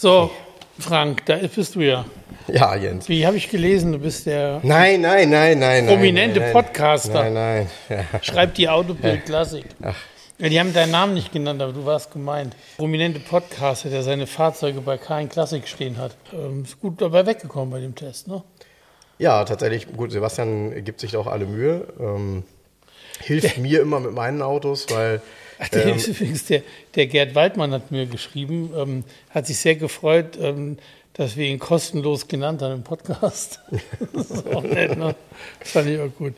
So, Frank, da bist du ja. Ja, Jens. Wie habe ich gelesen, du bist der Nein, nein, nein, nein. prominente nein, nein, Podcaster. Nein, nein. Ja. Schreibt die Autobild Klassik. Ja, die haben deinen Namen nicht genannt, aber du warst gemeint. Prominente Podcaster, der seine Fahrzeuge bei Kein Klassik stehen hat. Ähm, ist gut dabei weggekommen bei dem Test, ne? ja, tatsächlich. Gut, Sebastian gibt sich da auch alle Mühe. Ähm, hilft mir immer mit meinen Autos, weil Ach, der, ist übrigens der, der Gerd Waldmann hat mir geschrieben, ähm, hat sich sehr gefreut, ähm, dass wir ihn kostenlos genannt haben im Podcast. das ist auch nett, ne? Das fand ich auch gut.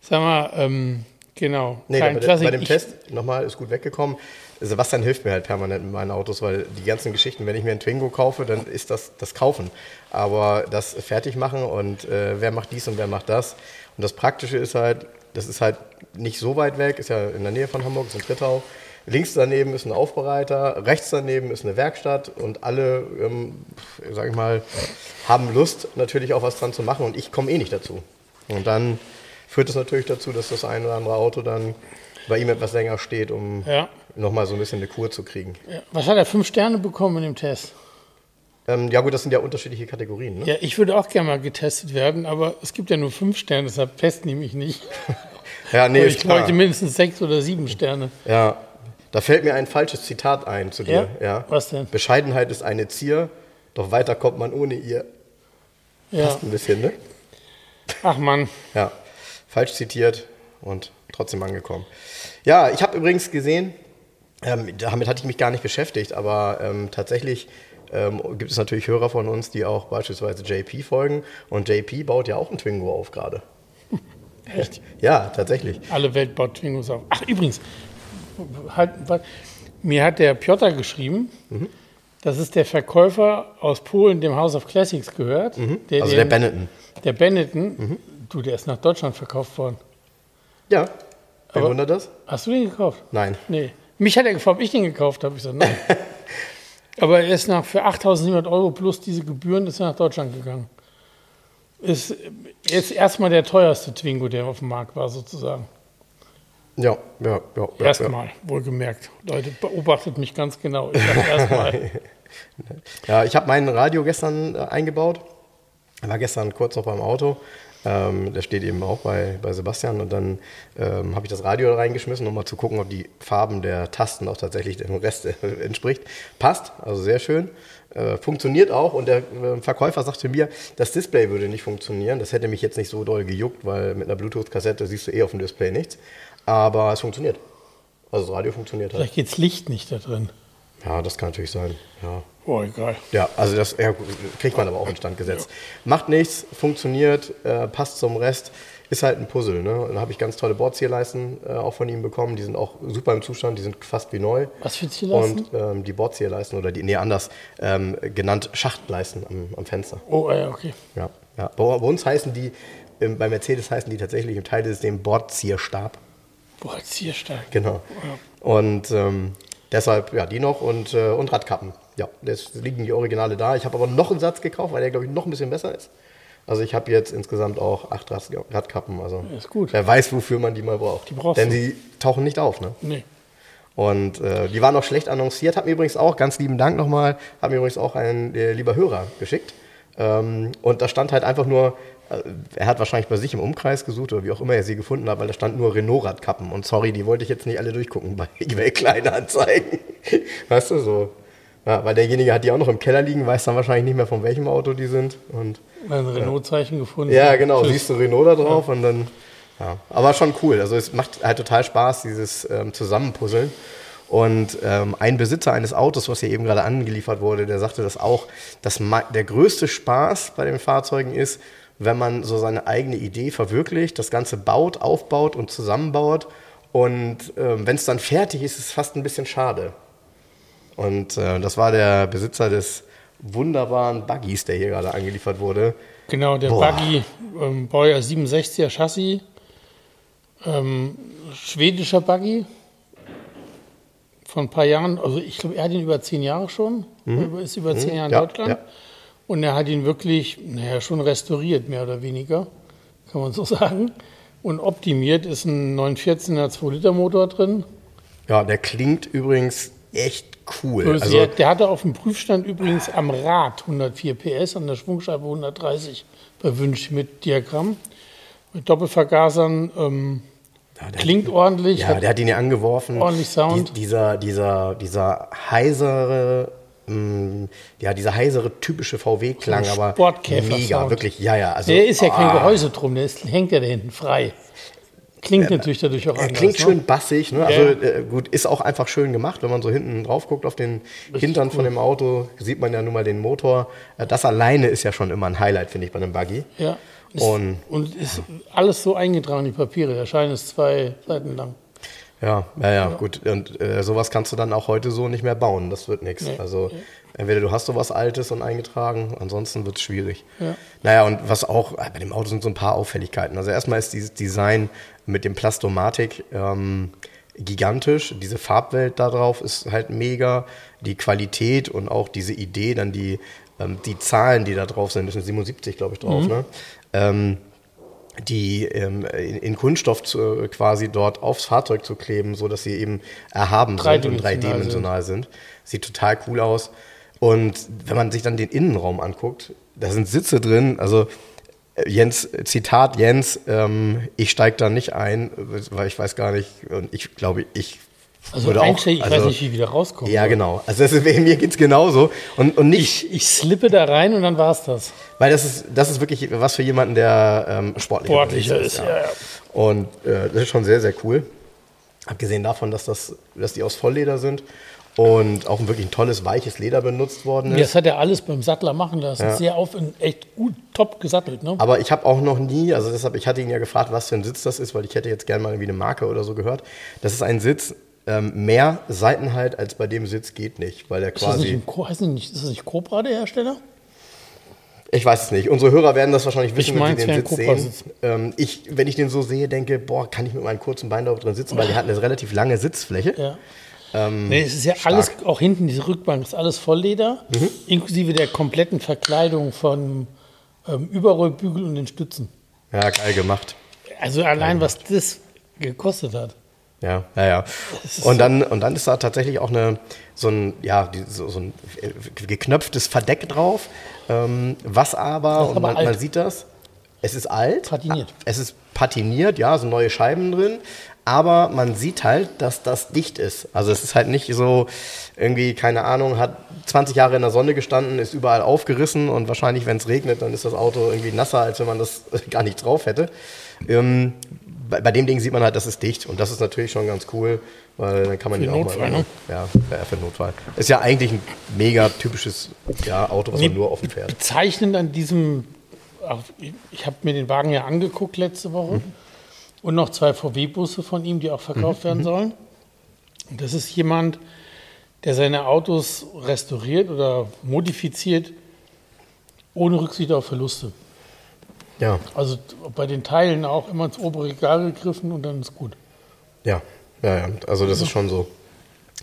Sag mal, ähm, genau. Nee, Kein bei, bei dem Ich- Test nochmal ist gut weggekommen. Sebastian hilft mir halt permanent mit meinen Autos, weil die ganzen Geschichten, wenn ich mir einen Twingo kaufe, dann ist das das Kaufen. Aber das Fertigmachen und äh, wer macht dies und wer macht das. Und das Praktische ist halt, das ist halt nicht so weit weg, ist ja in der Nähe von Hamburg, ist in Trittau. Links daneben ist ein Aufbereiter, rechts daneben ist eine Werkstatt und alle, ähm, sag ich mal, haben Lust natürlich auch was dran zu machen und ich komme eh nicht dazu. Und dann führt es natürlich dazu, dass das ein oder andere Auto dann bei ihm etwas länger steht, um Ja. nochmal so ein bisschen eine Kur zu kriegen. Ja. Was hat er? Fünf Sterne bekommen in dem Test? Ähm, ja gut, das sind ja unterschiedliche Kategorien. Ne? Ja, ich würde auch gerne mal getestet werden, aber es gibt ja nur fünf Sterne, deshalb testen die mich nicht. Ja, nee, ich klar. bräuchte mindestens sechs oder sieben Sterne. Ja, da fällt mir ein falsches Zitat ein zu dir. Ja? Was denn? Bescheidenheit ist eine Zier, doch weiter kommt man ohne ihr. Ja. Passt ein bisschen, ne? Ach Mann. Ja, falsch zitiert und trotzdem angekommen. Ja, ich habe übrigens gesehen, ähm, damit hatte ich mich gar nicht beschäftigt, aber ähm, tatsächlich ähm, gibt es natürlich Hörer von uns, die auch beispielsweise JP folgen. Und JP baut ja auch ein Twingo auf gerade. Echt? Ja, tatsächlich. Alle Welt baut Twingos auf. Ach, übrigens, halt, mir hat der Piotr geschrieben, Mhm. das ist der Verkäufer aus Polen, dem House of Classics gehört. Der, Also der den- Benetton. Der Benetton. Du, der ist nach Deutschland verkauft worden. Ja, Aber- wundert das? Hast du den gekauft? Nein. Nee. Mich hat er gefragt, ob ich den gekauft habe. Ich gesagt, nein. Aber er ist nach, für 8.700 Euro plus diese Gebühren ist er nach Deutschland gegangen. Ist jetzt erstmal der teuerste Twingo, der auf dem Markt war, sozusagen. Ja, ja, ja. ja Erstmal, wohlgemerkt. Leute, beobachtet mich ganz genau. Ich erstmal. Ja, ich habe mein Radio gestern äh, eingebaut. War gestern kurz noch beim Auto. Ähm, der steht eben auch bei, bei Sebastian. Und dann ähm, habe ich das Radio reingeschmissen, um mal zu gucken, ob die Farben der Tasten auch tatsächlich dem Rest entspricht. Passt, also sehr schön. Äh, funktioniert auch. Und der äh, Verkäufer sagte mir, das Display würde nicht funktionieren. Das hätte mich jetzt nicht so doll gejuckt, weil mit einer Bluetooth-Kassette siehst du eh auf dem Display nichts. Aber es funktioniert. Also das Radio funktioniert halt. Vielleicht geht's Licht nicht da drin. Ja, das kann natürlich sein. Ja. Oh, egal. Ja, also das ja, kriegt man aber auch in Stand gesetzt. Macht nichts, funktioniert, äh, passt zum Rest. Ist halt ein Puzzle. Ne? Dann habe ich ganz tolle Bordzierleisten äh, auch von ihm bekommen. Die sind auch super im Zustand, die sind fast wie neu. Was für Zierleisten? Und ähm, die Bordzierleisten oder die, nee, anders ähm, genannt Schachtleisten am, am Fenster. Oh, ja, okay. Ja, ja. Bei, bei uns heißen die, ähm, bei Mercedes heißen die tatsächlich im Teilsystem Bordzierstab. Boah, Zierstark. Genau. Und ähm, deshalb, ja, die noch und, äh, und Radkappen. Ja, das liegen die Originale da. Ich habe aber noch einen Satz gekauft, weil der, glaube ich, noch ein bisschen besser ist. Also ich habe jetzt insgesamt auch acht Rad- Radkappen. Also Ist gut. wer weiß, wofür man die mal braucht. Die brauchst Denn du. sie tauchen nicht auf, ne? Nee. Und äh, die waren auch schlecht annonciert. Hat mir übrigens auch, ganz lieben Dank nochmal, hat mir übrigens auch ein äh, lieber Hörer geschickt. Ähm, und da stand halt einfach nur, er hat wahrscheinlich bei sich im Umkreis gesucht oder wie auch immer er sie gefunden hat, weil da stand nur Renault-Radkappen. Und sorry, die wollte ich jetzt nicht alle durchgucken bei eBay Kleinanzeigen. weißt du, so. Ja, weil derjenige hat die auch noch im Keller liegen, weiß dann wahrscheinlich nicht mehr, von welchem Auto die sind. Und Ein Renault-Zeichen gefunden. ja, genau, Tschüss. siehst du Renault da drauf und dann. Ja. Aber schon cool. Also es macht halt total Spaß, dieses ähm, Zusammenpuzzeln. Und ähm, ein Besitzer eines Autos, was hier eben gerade angeliefert wurde, der sagte das auch, dass der größte Spaß bei den Fahrzeugen ist, wenn man so seine eigene Idee verwirklicht, das Ganze baut, aufbaut und zusammenbaut Und ähm, wenn es dann fertig ist, ist es fast ein bisschen schade. Und äh, das war der Besitzer des wunderbaren Buggies, der hier gerade angeliefert wurde. Genau, der Boah. Buggy, ähm, Baujahr 67er Chassis, ähm, schwedischer Buggy von ein paar Jahren, also ich glaube, er hat ihn über zehn Jahre schon, ist über zehn Jahre in Mhm. Ja, Deutschland. ja. Und er hat ihn wirklich, naja, schon restauriert, mehr oder weniger, kann man so sagen. Und optimiert ist ein 914er 2-Liter-Motor drin. Ja, der klingt übrigens echt cool. Also Also, der, hatte auf dem Prüfstand übrigens am Rad 104 PS, an der Schwungscheibe 130 bei Wünsch mit Diagramm. Mit Doppelvergasern ähm, ja, klingt ordentlich. ja, hat- der hat ihn ja angeworfen. Ordentlich Sound. Die, dieser, dieser, dieser heisere, mh, ja, dieser heisere typische VW-Klang, So aber mega, wirklich, ja, ja. Also, der ist ja kein ah, Gehäuse drum, der ist, hängt ja da hinten frei. Klingt natürlich dadurch auch Er anders. klingt ne? schön bassig, ne? Also Ja. äh, gut, ist auch einfach schön gemacht, wenn man so hinten drauf guckt auf den Hintern von dem Auto, sieht man ja nun mal den Motor. Äh, Das alleine ist ja schon immer ein Highlight, finde ich, bei einem Buggy. Ja. Ist, Und- und ist alles so eingetragen, die Papiere. Der Schein ist zwei Seiten lang. Ja, ja, ja, gut. Und äh, sowas kannst du dann auch heute so nicht mehr bauen. Das wird nichts. Nee. Also entweder du hast sowas Altes und eingetragen, ansonsten wird es schwierig. Ja. Naja, und was auch, äh, bei dem Auto sind so ein paar Auffälligkeiten. Also erstmal ist dieses Design mit dem Plastomatik ähm, gigantisch. Diese Farbwelt da drauf ist halt mega. Die Qualität und auch diese Idee, dann die, ähm, die Zahlen, die da drauf sind, das sind 77, glaube ich, drauf, ne? Ähm, die ähm, in, in Kunststoff zu, quasi dort aufs Fahrzeug zu kleben, so dass sie eben erhaben sind und Dreidimensional sind. Sieht total cool aus. Und wenn man sich dann den Innenraum anguckt, da sind Sitze drin. Also äh, Jens, Zitat Jens, ähm, ich steige da nicht ein, weil ich weiß gar nicht, und ich glaube, ich Also würde auch, ich weiß also- nicht, wie wieder rauskomme. Ja, genau. Also ist, mir geht's genauso. Und, und nicht, Ich, ich slippe da rein und dann war es das. weil das ist, das ist wirklich was für jemanden, der ähm, sportlicher, Sportlicher unterwegs ist, ja, ja. Und äh, das ist schon sehr, sehr cool. Abgesehen davon, dass, das, dass die aus Vollleder sind und auch wirklich ein tolles, weiches Leder benutzt worden ist. Das hat er alles beim Sattler machen lassen. Ja. Sehr auf und echt gut, top gesattelt. Ne? Aber ich habe auch noch nie, also deshalb, ich hatte ihn ja gefragt, was für ein Sitz das ist, weil ich hätte jetzt gerne mal irgendwie eine Marke oder so gehört. Das ist ein Sitz, ähm, mehr Seitenhalt als bei dem Sitz geht nicht, weil er ist, das nicht quasi. heißt nicht, ist das nicht Cobra, der Hersteller? Ich weiß es nicht. Unsere Hörer werden das wahrscheinlich wissen, Ich wenn sie den Sitz sehen. Ähm, ich, wenn ich den so sehe, denke, boah, kann ich mit meinem kurzen Bein da drin sitzen, weil der hat eine relativ lange Sitzfläche. Ja. Ähm, nee, es ist ja stark. alles, auch hinten, diese Rückbank ist alles Vollleder, Mhm. inklusive der kompletten Verkleidung von ähm, Überrollbügel und den Stützen. Ja, geil gemacht. Also allein, was das gekostet hat. Ja, ja, ja. Und dann, und dann ist da tatsächlich auch eine, so ein, ja, so, so ein äh, geknöpftes Verdeck drauf, ähm, was aber, und man, man sieht das, es ist alt. Patiniert. Es ist patiniert, ja, so neue Scheiben drin. Aber man sieht halt, dass das dicht ist. Also es ist halt nicht so irgendwie, keine Ahnung, hat 20 Jahre in der Sonne gestanden, ist überall aufgerissen und wahrscheinlich, wenn es regnet, dann ist das Auto irgendwie nasser, als wenn man das gar nicht drauf hätte. Ähm, bei, bei dem Ding sieht man halt, das ist dicht und das ist natürlich schon ganz cool, weil dann kann man Für ihn auch Notfall, mal. ne? Ja, für den Notfall. Ist ja eigentlich ein mega typisches ja, Auto, was man nur offen fährt. Bezeichnend an diesem, ich- habe mir den Wagen ja angeguckt letzte Woche Mhm. und noch zwei VW-Busse von ihm, die auch verkauft Mhm. werden sollen. Und das ist jemand, der seine Autos restauriert oder modifiziert, ohne Rücksicht auf Verluste. Ja, Also bei den Teilen auch immer ins obere Regal gegriffen und dann ist gut. ja, ja, ja. Also das ist schon so.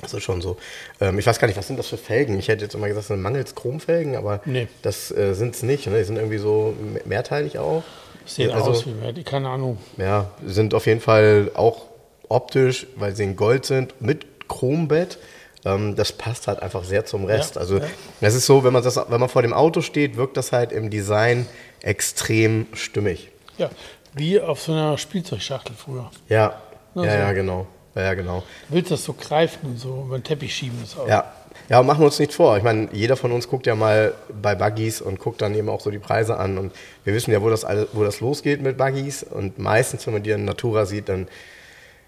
Das ist schon so. Ähm, ich weiß gar nicht, was sind das für Felgen? Ich hätte jetzt immer gesagt, das sind mangels Chromfelgen, aber Nee. das äh, sind es nicht. Ne? Die sind irgendwie so me- mehrteilig auch. Sehen Also- aus wie mehr, keine Ahnung. Ja, sind auf jeden Fall auch optisch, weil sie in Gold sind, mit Chrombett. Ähm, das passt halt einfach sehr zum Rest. Ja, also ja. das ist so, wenn man das, wenn man vor dem Auto steht, wirkt das halt im Design extrem stimmig. Ja, wie auf so einer Spielzeugschachtel früher. Ja, Na ja, so. ja, genau. Ja, genau. Du willst das so greifen und so über den Teppich schieben. Das auch. Ja. Ja, machen wir uns nicht vor. Ich meine, jeder von uns guckt ja mal bei Buggies und guckt dann eben auch so die Preise an. Und wir wissen ja, wo das, wo das losgeht mit Buggies. Und meistens, wenn man die in Natura sieht, dann,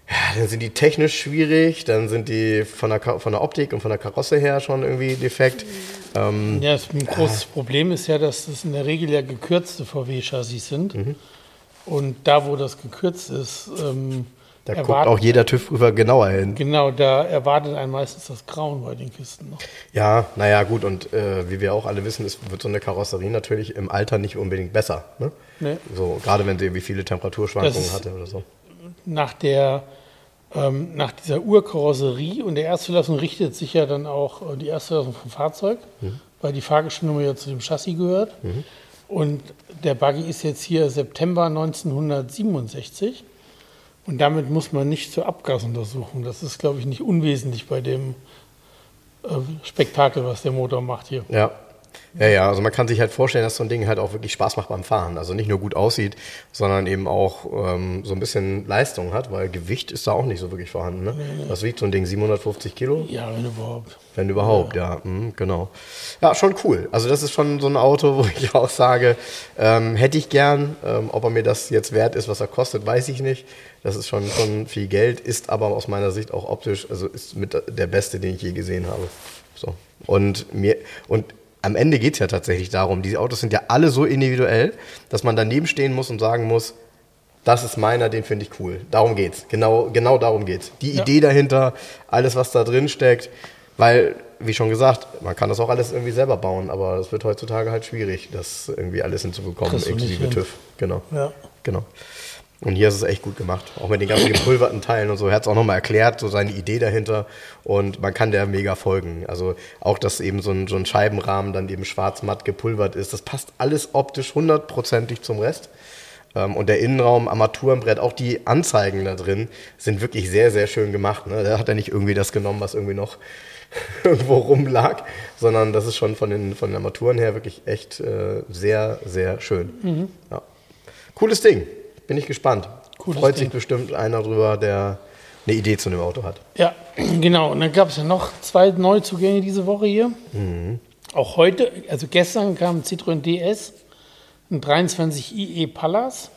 ja, dann sind die technisch schwierig, dann sind die von der, von der Optik und von der Karosse her schon irgendwie defekt. Ähm, Ja, ein großes Problem ist ja, dass das in der Regel ja gekürzte VW-Chassis sind. Mhm. Und da, wo das gekürzt ist, ähm, Da guckt auch jeder TÜV-Prüfer genauer hin. Genau, da erwartet einen meistens das Grauen bei den Kisten noch. Ja, naja, gut, und äh, wie wir auch alle wissen, ist, wird so eine Karosserie natürlich im Alter nicht unbedingt besser. Ne? Nee. So, gerade wenn sie irgendwie viele Temperaturschwankungen hatte oder so. Nach der ähm, nach dieser Urkarosserie und der Erstzulassung richtet sich ja dann auch äh, die Erstzulassung vom Fahrzeug, mhm. weil die Fahrgestellnummer ja zu dem Chassis gehört. Mhm. Und der Buggy ist jetzt hier September 1967. Und damit muss man nicht zur Abgasuntersuchung. Das ist, glaube ich, nicht unwesentlich bei dem äh, Spektakel, was der Motor macht hier. Ja, ja, ja, also man kann sich halt vorstellen, dass so ein Ding halt auch wirklich Spaß macht beim Fahren. Also nicht nur gut aussieht, sondern eben auch ähm, so ein bisschen Leistung hat, weil Gewicht ist da auch nicht so wirklich vorhanden. Ne? Nee. Was wiegt so ein Ding? 750 Kilo? Ja, wenn überhaupt. Wenn überhaupt, ja, ja mh, genau. Ja, schon cool. Also das ist schon so ein Auto, wo ich auch sage, ähm, hätte ich gern. Ähm, ob er mir das jetzt wert ist, was er kostet, weiß ich nicht. Das ist schon, schon viel Geld, ist aber aus meiner Sicht auch optisch, also ist mit der beste, den ich je gesehen habe. So. Und mir, und am Ende geht es ja tatsächlich darum, diese Autos sind ja alle so individuell, dass man daneben stehen muss und sagen muss, das ist meiner, den finde ich cool. Darum geht's. Genau, genau darum geht's. Die ja. Idee dahinter, alles, was da drin steckt, weil, wie schon gesagt, man kann das auch alles irgendwie selber bauen, aber es wird heutzutage halt schwierig, das irgendwie alles hinzubekommen, inklusive TÜV. Genau. Ja. Genau. Und hier ist es echt gut gemacht. Auch mit den ganzen gepulverten Teilen und so. Er hat es auch nochmal erklärt, so seine Idee dahinter. Und man kann der mega folgen. Also auch, dass eben so ein, so ein Scheibenrahmen dann eben schwarz-matt gepulvert ist. Das passt alles optisch hundertprozentig zum Rest. Ähm, und der Innenraum, Armaturenbrett, auch die Anzeigen da drin sind wirklich sehr, sehr schön gemacht. Ne? Da hat er nicht irgendwie das genommen, was irgendwie noch irgendwo rumlag, sondern das ist schon von den, von den Armaturen her wirklich echt äh, sehr, sehr schön. Mhm. Ja. Cooles Ding. Bin ich gespannt. Cooles Freut Ding. sich bestimmt einer drüber, der eine Idee zu dem Auto hat. Ja, genau. Und dann gab es ja noch zwei Neuzugänge diese Woche hier. Mhm. Auch heute, also gestern kam ein Citroën DS, ein 23 IE Pallas.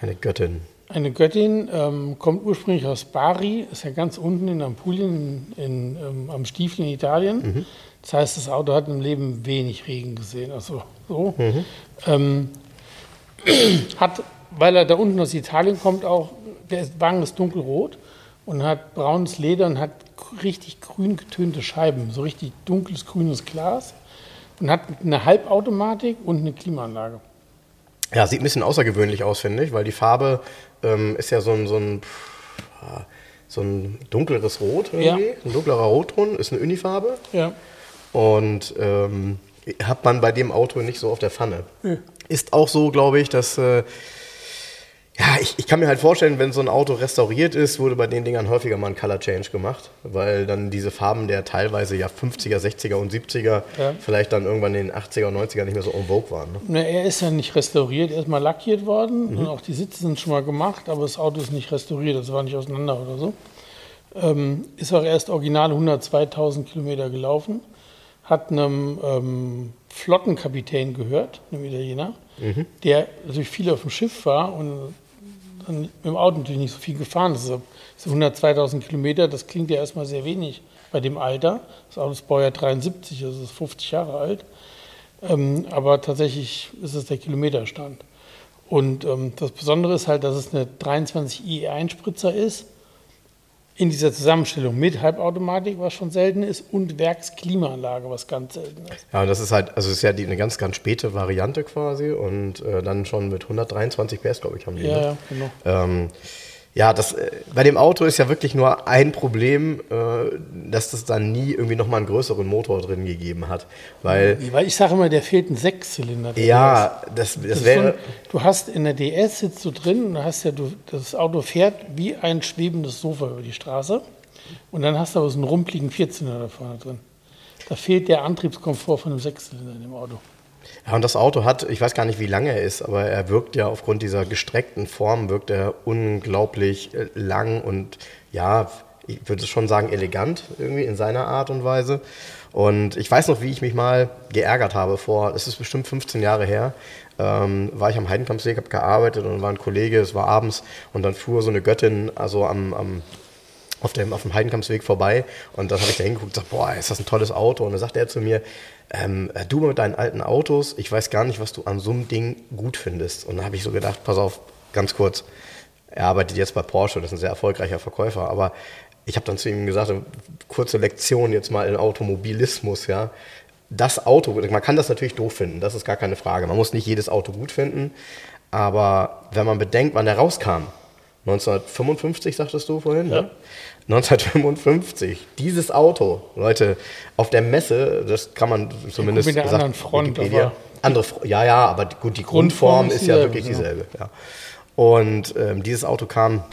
Eine Göttin. Eine Göttin, ähm, kommt ursprünglich aus Bari, ist ja ganz unten in Ampulien, in, in, ähm, am Stiefel in Italien. Mhm. Das heißt, das Auto hat im Leben wenig Regen gesehen. Also so. Mhm. Ähm, hat weil er da unten aus Italien kommt, auch, der Wagen ist dunkelrot und hat braunes Leder und hat richtig grün getönte Scheiben, so richtig dunkles grünes Glas und hat eine Halbautomatik und eine Klimaanlage. Ja, sieht ein bisschen außergewöhnlich aus, finde ich, weil die Farbe ähm, ist ja so ein, so ein, so ein dunkleres Rot irgendwie, ja. ein dunklerer Rotton, ist eine Unifarbe. Ja. Und ähm, hat man bei dem Auto nicht so auf der Pfanne. Ja. Ist auch so, glaube ich, dass äh, ja, ich, ich kann mir halt vorstellen, wenn so ein Auto restauriert ist, wurde bei den Dingern häufiger mal ein Color Change gemacht, weil dann diese Farben der teilweise ja 50er, 60er und 70er ja. vielleicht dann irgendwann in den 80er und 90er nicht mehr so en vogue waren. Ne? Na, er ist ja nicht restauriert, er ist mal lackiert worden mhm. und auch die Sitze sind schon mal gemacht, aber das Auto ist nicht restauriert, das war nicht auseinander oder so. Ähm, ist auch erst original 102.000 Kilometer gelaufen, hat einem ähm, Flottenkapitän gehört, einem Italiener, mhm. der natürlich viel auf dem Schiff war und mit dem Auto natürlich nicht so viel gefahren. Das so 102.000 Kilometer, das klingt ja erstmal sehr wenig bei dem Alter. Das Auto ist Baujahr 73, also ist 50 Jahre alt. Ähm, aber tatsächlich ist es der Kilometerstand. Und ähm, das Besondere ist halt, dass es eine 23 IE1-Spritzer ist in dieser Zusammenstellung mit Halbautomatik, was schon selten ist, und Werksklimaanlage, was ganz selten ist. Ja, und das ist halt, also es ist ja die, eine ganz, ganz späte Variante quasi und äh, dann schon mit 123 PS, glaube ich, haben die. Ja, ne? ja genau. Ähm, ja, das, äh, bei dem Auto ist ja wirklich nur ein Problem, äh, dass das dann nie irgendwie nochmal einen größeren Motor drin gegeben hat. Weil, weil ich sage immer, der fehlt ein Sechszylinder. Ja, das, das, das wäre. So du hast in der DS sitzt du drin und hast ja, du, das Auto fährt wie ein schwebendes Sofa über die Straße. Und dann hast du aber so einen rumpeligen Vierzylinder da vorne drin. Da fehlt der Antriebskomfort von einem Sechszylinder in dem Auto. Ja, und das Auto hat, ich weiß gar nicht, wie lange er ist, aber er wirkt ja aufgrund dieser gestreckten Form, wirkt er unglaublich äh, lang und ja, ich würde schon sagen, elegant irgendwie in seiner Art und Weise. Und ich weiß noch, wie ich mich mal geärgert habe vor, es ist bestimmt 15 Jahre her, ähm, war ich am Heidenkampfsee, habe gearbeitet und war ein Kollege, es war abends und dann fuhr so eine Göttin also am, am auf dem, auf dem Heidenkampfsweg vorbei und dann habe ich da hingeguckt und gesagt, boah, ist das ein tolles Auto. Und dann sagte er zu mir, ähm, du mit deinen alten Autos, ich weiß gar nicht, was du an so einem Ding gut findest. Und dann habe ich so gedacht, pass auf, ganz kurz, Er arbeitet jetzt bei Porsche, das ist ein sehr erfolgreicher Verkäufer, aber ich habe dann zu ihm gesagt, kurze Lektion jetzt mal in Automobilismus, ja. Das Auto, man kann das natürlich doof finden, das ist gar keine Frage. Man muss nicht jedes Auto gut finden, aber wenn man bedenkt, wann er rauskam, 1955 sagtest du vorhin, ja. ne? 1955, dieses Auto, Leute, auf der Messe, das kann man zumindest mit der gesagt, anderen Front, aber andere, ja, ja, aber gut, die Grundform, Grundform ist, ja wirklich genau. dieselbe. Ja. Und ähm, dieses Auto kam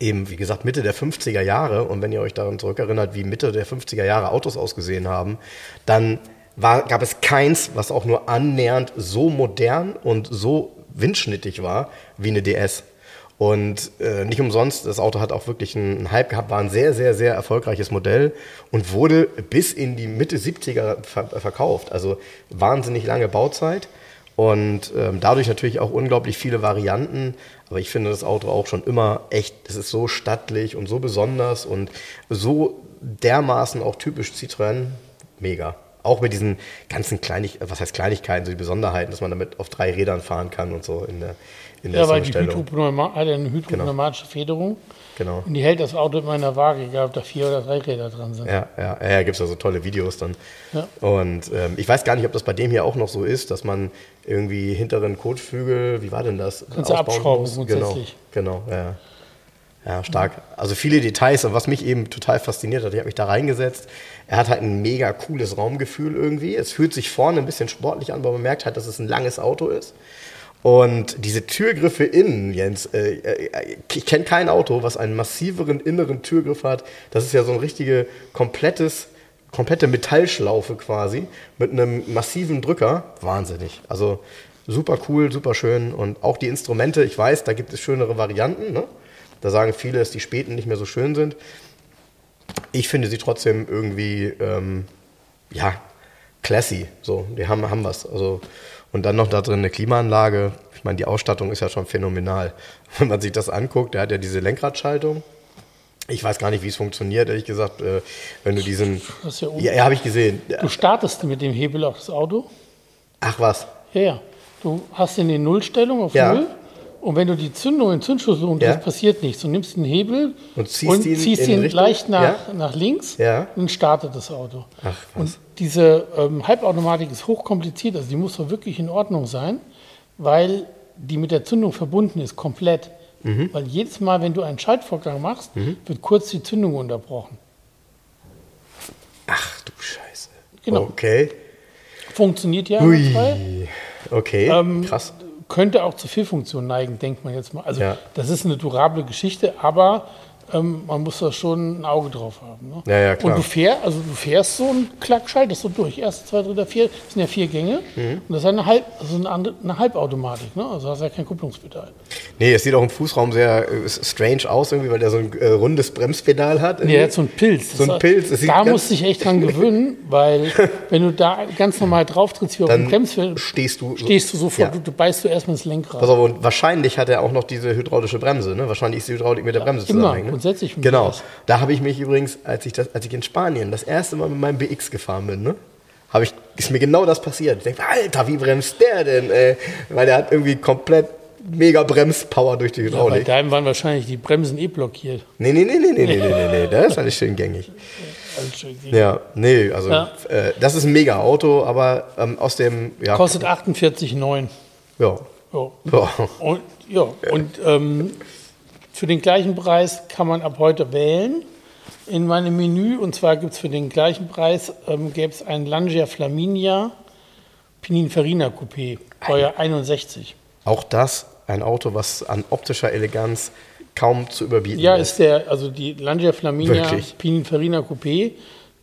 eben, wie gesagt, Mitte der 50er Jahre. Und wenn ihr euch daran zurückerinnert, wie Mitte der 50er Jahre Autos ausgesehen haben, dann war, gab es keins, was auch nur annähernd so modern und so windschnittig war wie eine DS. Und äh, nicht umsonst, das Auto hat auch wirklich einen Hype gehabt, war ein sehr, sehr, sehr erfolgreiches Modell und wurde bis in die Mitte 70er ver verkauft. Also wahnsinnig lange Bauzeit und ähm, dadurch natürlich auch unglaublich viele Varianten. Aber ich finde das Auto auch schon immer echt, es ist so stattlich und so besonders und so dermaßen auch typisch Citroën. Mega. Auch mit diesen ganzen Kleinig was heißt Kleinigkeiten, so die Besonderheiten, dass man damit auf drei Rädern fahren kann und so in der, in der Ja, weil die Hydropneuma hat eine hydropneumatische genau. Federung. Genau. Und die hält das Auto immer in der Waage, egal ob da vier oder drei Räder dran sind. Ja, ja, ja gibt es ja so tolle Videos dann. Ja. Und ähm, ich weiß gar nicht, ob das bei dem hier auch noch so ist, dass man irgendwie hinteren Kotflügel, wie war denn das? Kannst du abschrauben muss. grundsätzlich. Genau, genau, ja. Ja, stark. Also viele Details und was mich eben total fasziniert hat, ich habe mich da reingesetzt. Er hat halt ein mega cooles Raumgefühl irgendwie. Es fühlt sich vorne ein bisschen sportlich an, aber man merkt halt, dass es ein langes Auto ist. Und diese Türgriffe innen, Jens, äh, äh ich kenne kein Auto, was einen massiveren inneren Türgriff hat. Das ist ja so ein richtige komplettes, komplette Metallschlaufe quasi mit einem massiven Drücker. Wahnsinnig. Also super cool, super schön. Und auch die Instrumente, ich weiß, da gibt es schönere Varianten. Ne? Da sagen viele, dass die Späten nicht mehr so schön sind. Ich finde sie trotzdem irgendwie, ähm, ja, classy. So, die haben, haben was. Also, und dann noch da drin eine Klimaanlage. Ich meine, die Ausstattung ist ja schon phänomenal. Wenn man sich das anguckt, der hat ja diese Lenkradschaltung. Ich weiß gar nicht, wie es funktioniert, ehrlich gesagt. Äh, wenn du diesen. Das ja, ja, ja habe ich gesehen. Du startest mit dem Hebel auf das Auto. Ach was? Ja, ja. Du hast in die Nullstellung auf ja. Null. Und wenn du die Zündung in Zündschlüssel und ja. das passiert nichts. Du nimmst den Hebel und ziehst, und ihn, ziehst ihn leicht nach, ja? nach links ja. und startet das Auto. Ach, was. Und diese ähm, Halbautomatik ist hochkompliziert, also die muss doch wirklich in Ordnung sein, weil die mit der Zündung verbunden ist, komplett. Mhm. Weil jedes Mal, wenn du einen Schaltvorgang machst, mhm. wird kurz die Zündung unterbrochen. Ach du Scheiße. Genau. Okay. Funktioniert ja. Ui. Okay, ähm, krass. Könnte auch zu Fehlfunktionen neigen, denkt man jetzt mal. Also ja. das ist eine durable Geschichte, aber ähm, man muss da schon ein Auge drauf haben. Ne? Ja, ja, klar. Und du fährst, also du fährst so ein Klack, schaltest so durch. Erste, zwei, dritte, vier, das sind ja vier Gänge. Mhm. Und das ist eine, Halb, also eine, eine Halbautomatik, ne? Also hast ja kein Kupplungspedal. Nee, es sieht auch im Fußraum sehr äh, strange aus, irgendwie, weil der so ein äh, rundes Bremspedal hat. Nee, er hat so ein Pilz. So ein Pilz. Das da musst du dich echt dran gewöhnen, weil wenn du da ganz normal drauf trittst, wie auf dem Bremspedal, stehst du, stehst du sofort, ja. du, du beißt du erstmal ins Lenkrad. Pass auf, und wahrscheinlich hat er auch noch diese hydraulische Bremse, ne? Wahrscheinlich ist die Hydraulik mit der Bremse ja, zusammenhängt. Ne? grundsätzlich. Genau. Da habe ich mich übrigens, als ich, das, als ich in Spanien das erste Mal mit meinem BX gefahren bin, ne? Habe ich, ist mir genau das passiert. Ich denke, Alter, wie bremst der denn? Ey? Weil der hat irgendwie komplett mega Bremspower durch die Hydraulik. Ja, bei deinem waren wahrscheinlich die Bremsen eh blockiert. Nee, nee, nee, nee, nee, nee, nee, nee, nee. Das ist alles schön gängig. Ja, nee, also ja. Äh, das ist ein mega Auto, aber ähm, aus dem. Ja, Kostet 48,9. Ja. ja. Ja. Und, ja, und ähm, für den gleichen Preis kann man ab heute wählen in meinem Menü. Und zwar gibt es für den gleichen Preis ähm, gäbe es ein Langia Flaminia Pininfarina Coupé, Baujahr 61. Auch das ein Auto, was an optischer Eleganz kaum zu überbieten ja, ist. Ja, ist der, also die Langia Flaminia Wirklich? Pininfarina Coupé,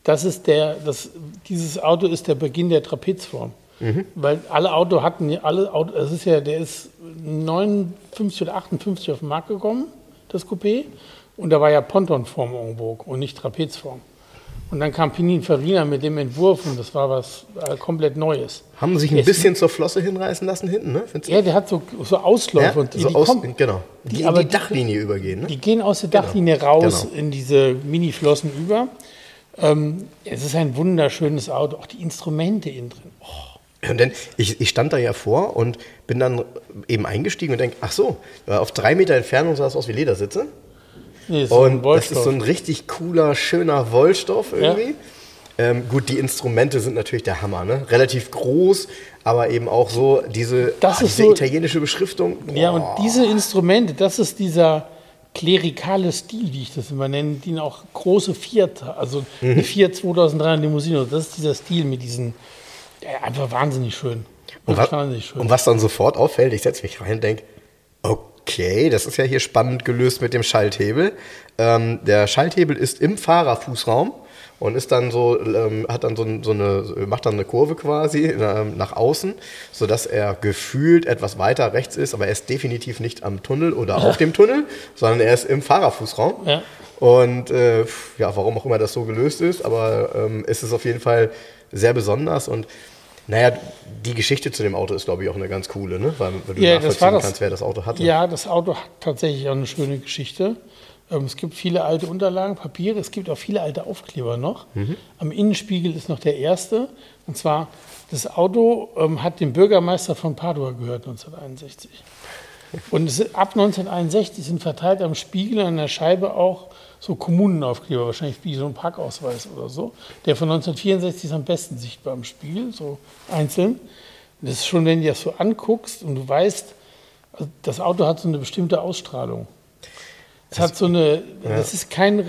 das ist der, das, dieses Auto ist der Beginn der Trapezform. Mhm. Weil alle Auto hatten, alle Auto, es ist ja, der ist 59 oder 58 auf den Markt gekommen das Coupé. Und da war ja Pontonform irgendwo und nicht Trapezform. Und dann kam Pininfarina mit dem Entwurf und das war was äh, komplett Neues. Haben Sie sich ein Jetzt, bisschen zur Flosse hinreißen lassen hinten, ne? ja, der hat so, so Ausläufe. Ja, und die, so die aus, kommen, genau. Die, die in die Dachlinie die, übergehen, ne? Die gehen aus der genau. Dachlinie genau. raus genau. in diese Mini-Flossen über. Ähm, es ist ein wunderschönes Auto. Auch die Instrumente innen drin. Oh. Und dann, ich, ich stand da ja vor und bin dann eben eingestiegen und denke, ach so, auf drei Meter Entfernung sah es aus wie Ledersitze. Nee, so Und das ist so ein richtig cooler, schöner Wollstoff irgendwie. Ja. Ähm, gut, die Instrumente sind natürlich der Hammer, ne? Relativ groß, aber eben auch so diese, ah, diese so- italienische Beschriftung. Ja, und Boah. diese Instrumente, das ist dieser klerikale Stil, wie ich das immer nenne, den auch große Fiat, also Mhm. eine Fiat 2300 Limousine, das ist dieser Stil mit diesen, ja, einfach wahnsinnig schön. Und, wa wahnsinnig schön. und was dann sofort auffällt, ich setze mich rein und denke, okay, das ist ja hier spannend gelöst mit dem Schalthebel. Ähm, der Schalthebel ist im Fahrerfußraum und ist dann so, ähm, hat dann so, so eine, macht dann eine Kurve quasi ähm, nach außen, sodass er gefühlt etwas weiter rechts ist, aber er ist definitiv nicht am Tunnel oder auf dem Tunnel, sondern er ist im Fahrerfußraum. Ja. Und äh, ja, warum auch immer das so gelöst ist, aber ähm, es ist auf jeden Fall sehr besonders und naja, die Geschichte zu dem Auto ist, glaube ich, auch eine ganz coole, ne? weil, weil du Ja, das nachvollziehen das. kannst, wer das Auto hatte. Ja, das Auto hat tatsächlich auch eine schöne Geschichte. Ähm, es gibt viele alte Unterlagen, Papiere, es gibt auch viele alte Aufkleber noch. Mhm. Am Innenspiegel ist noch der erste. Und zwar, das Auto ähm, hat dem Bürgermeister von Padua gehört 1961. Und es, ab 1961 sind verteilt am Spiegel und an der Scheibe auch so Kommunenaufkleber, wahrscheinlich wie so ein Parkausweis oder so. Der von 1964 ist am besten sichtbar am Spiegel, so einzeln. Und das ist schon, wenn du das so anguckst und du weißt, also das Auto hat so eine bestimmte Ausstrahlung. Es hat so eine, das ist kein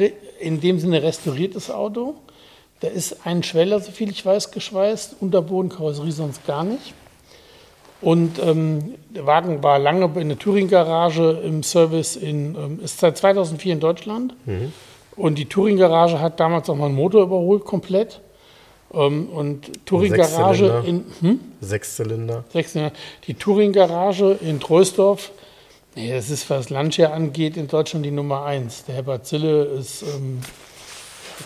in dem Sinne restauriertes Auto. Da ist ein Schweller, so viel ich weiß, geschweißt, Unterbodenkarosserie sonst gar nicht. Und ähm, der Wagen war lange in der Touring-Garage im Service, in, ähm, ist seit 2004 in Deutschland. Und die Touring-Garage hat damals auch mal einen Motor überholt, komplett. Ähm, und Touring-Garage Sechszylinder. in, hm? Sechszylinder. Sechs, ja. Die Touring-Garage in Troisdorf, nee, das ist, was Lancia angeht, in Deutschland die Nummer eins. Der Herr Bazille ist, ähm,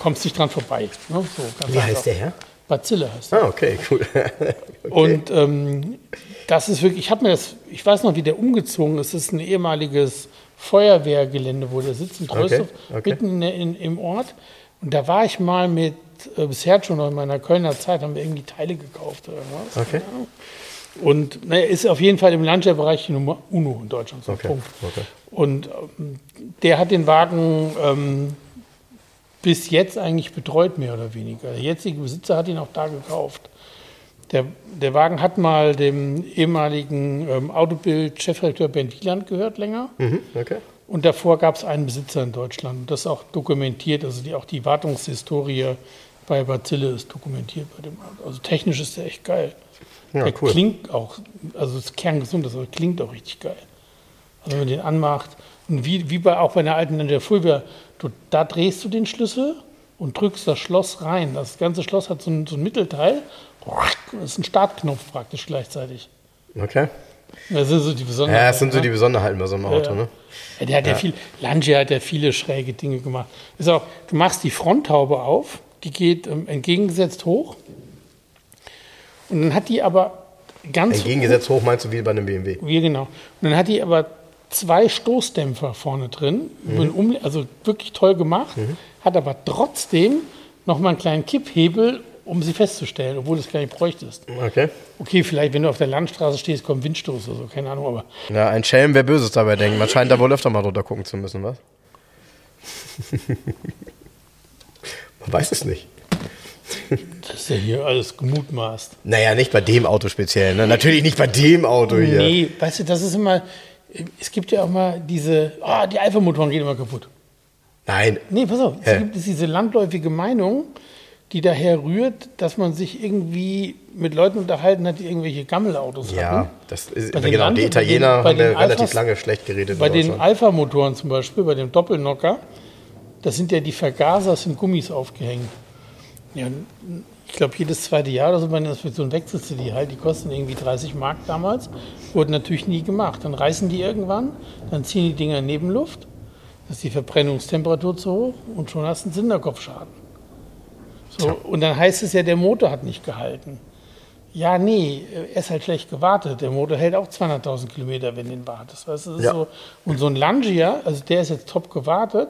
kommst nicht dran vorbei. Ne? So, Wie heißt der Herr? Bazille heißt er. Ah, okay, cool. okay. Und ähm, das ist wirklich, ich habe mir das, ich weiß noch, wie der umgezogen ist. Das ist ein ehemaliges Feuerwehrgelände, wo der sitzt in Troisdorf, okay. mitten in, in, im Ort. Und da war ich mal mit äh, Sergio noch in meiner Kölner Zeit, haben wir irgendwie Teile gekauft oder was. Okay. Und naja, ist auf jeden Fall im Lancia-Bereich die Nummer Uno in Deutschland. So Okay, Punkt. okay. Und ähm, der hat den Wagen ähm, bis jetzt eigentlich betreut, mehr oder weniger. Der jetzige Besitzer hat ihn auch da gekauft. Der, der Wagen hat mal dem ehemaligen ähm, Autobild-Chefredakteur Ben Wieland gehört länger. Mhm, okay. Und davor gab es einen Besitzer in Deutschland. Das ist auch dokumentiert. Also die, auch die Wartungshistorie bei Bazille ist dokumentiert bei dem Auto. Also technisch ist der echt geil. Ja, der cool. klingt auch, also ist kerngesund, aber klingt auch richtig geil. Also wenn man den anmacht, und wie, wie bei, auch bei einer alten Ninja Fulvia, du, da drehst du den Schlüssel und drückst das Schloss rein. Das ganze Schloss hat so ein, so ein Mittelteil. Das ist ein Startknopf praktisch gleichzeitig. Okay. Das sind so die Besonderheiten. Ja, das sind so ne? die Besonderheiten bei so einem Auto, Ja. ne? Ja, der hat ja, viel, Lancia hat ja viele schräge Dinge gemacht. Ist auch, du machst die Fronthaube auf, die geht ähm, entgegengesetzt hoch. Und dann hat die aber ganz Entgegengesetzt hoch meinst du wie bei einem BMW. wie genau. Und dann hat die aber zwei Stoßdämpfer vorne drin, Umle- also wirklich toll gemacht, hat aber trotzdem noch mal einen kleinen Kipphebel, um sie festzustellen, obwohl du es gar nicht bräuchtest. Okay. Okay, vielleicht, wenn du auf der Landstraße stehst, kommt Windstoß oder so, keine Ahnung, aber Ja, ein Schelm, wer Böses dabei denkt. Man scheint da wohl öfter mal drunter gucken zu müssen, was? Man weiß es nicht. das ist ja hier alles gemutmaßt. Naja, nicht bei dem Auto speziell. Ne? Natürlich nicht bei dem Auto hier. Nee, weißt du, das ist immer, es gibt ja auch mal diese, ah, die Alpha-Motoren gehen immer kaputt. Nein. Nee, pass auf, Hä? es gibt diese landläufige Meinung, die daher rührt, dass man sich irgendwie mit Leuten unterhalten hat, die irgendwelche Gammelautos Ja, hatten. das ist, Bei den genau, Land- die bei den- Italiener bei haben ja den relativ Alphas- lange schlecht geredet. Bei den. Alpha-Motoren zum Beispiel, bei dem Doppelnocker, das sind ja die Vergaser, sind Gummis aufgehängt. Ja, ich glaube, jedes zweite Jahr oder so bei der Inspektion wechselst du die halt. Die kosten irgendwie 30 Mark damals. Wurden natürlich nie gemacht. Dann reißen die irgendwann, dann ziehen die Dinger in Nebenluft. Das ist die Verbrennungstemperatur zu hoch und schon hast du einen Zinderkopfschaden. So, und dann heißt es ja, der Motor hat nicht gehalten. Ja, nee, er ist halt schlecht gewartet. Der Motor hält auch 200.000 Kilometer, wenn du ihn wartest. Weißt das Ja. so. Und so ein Langia, also der ist jetzt top gewartet.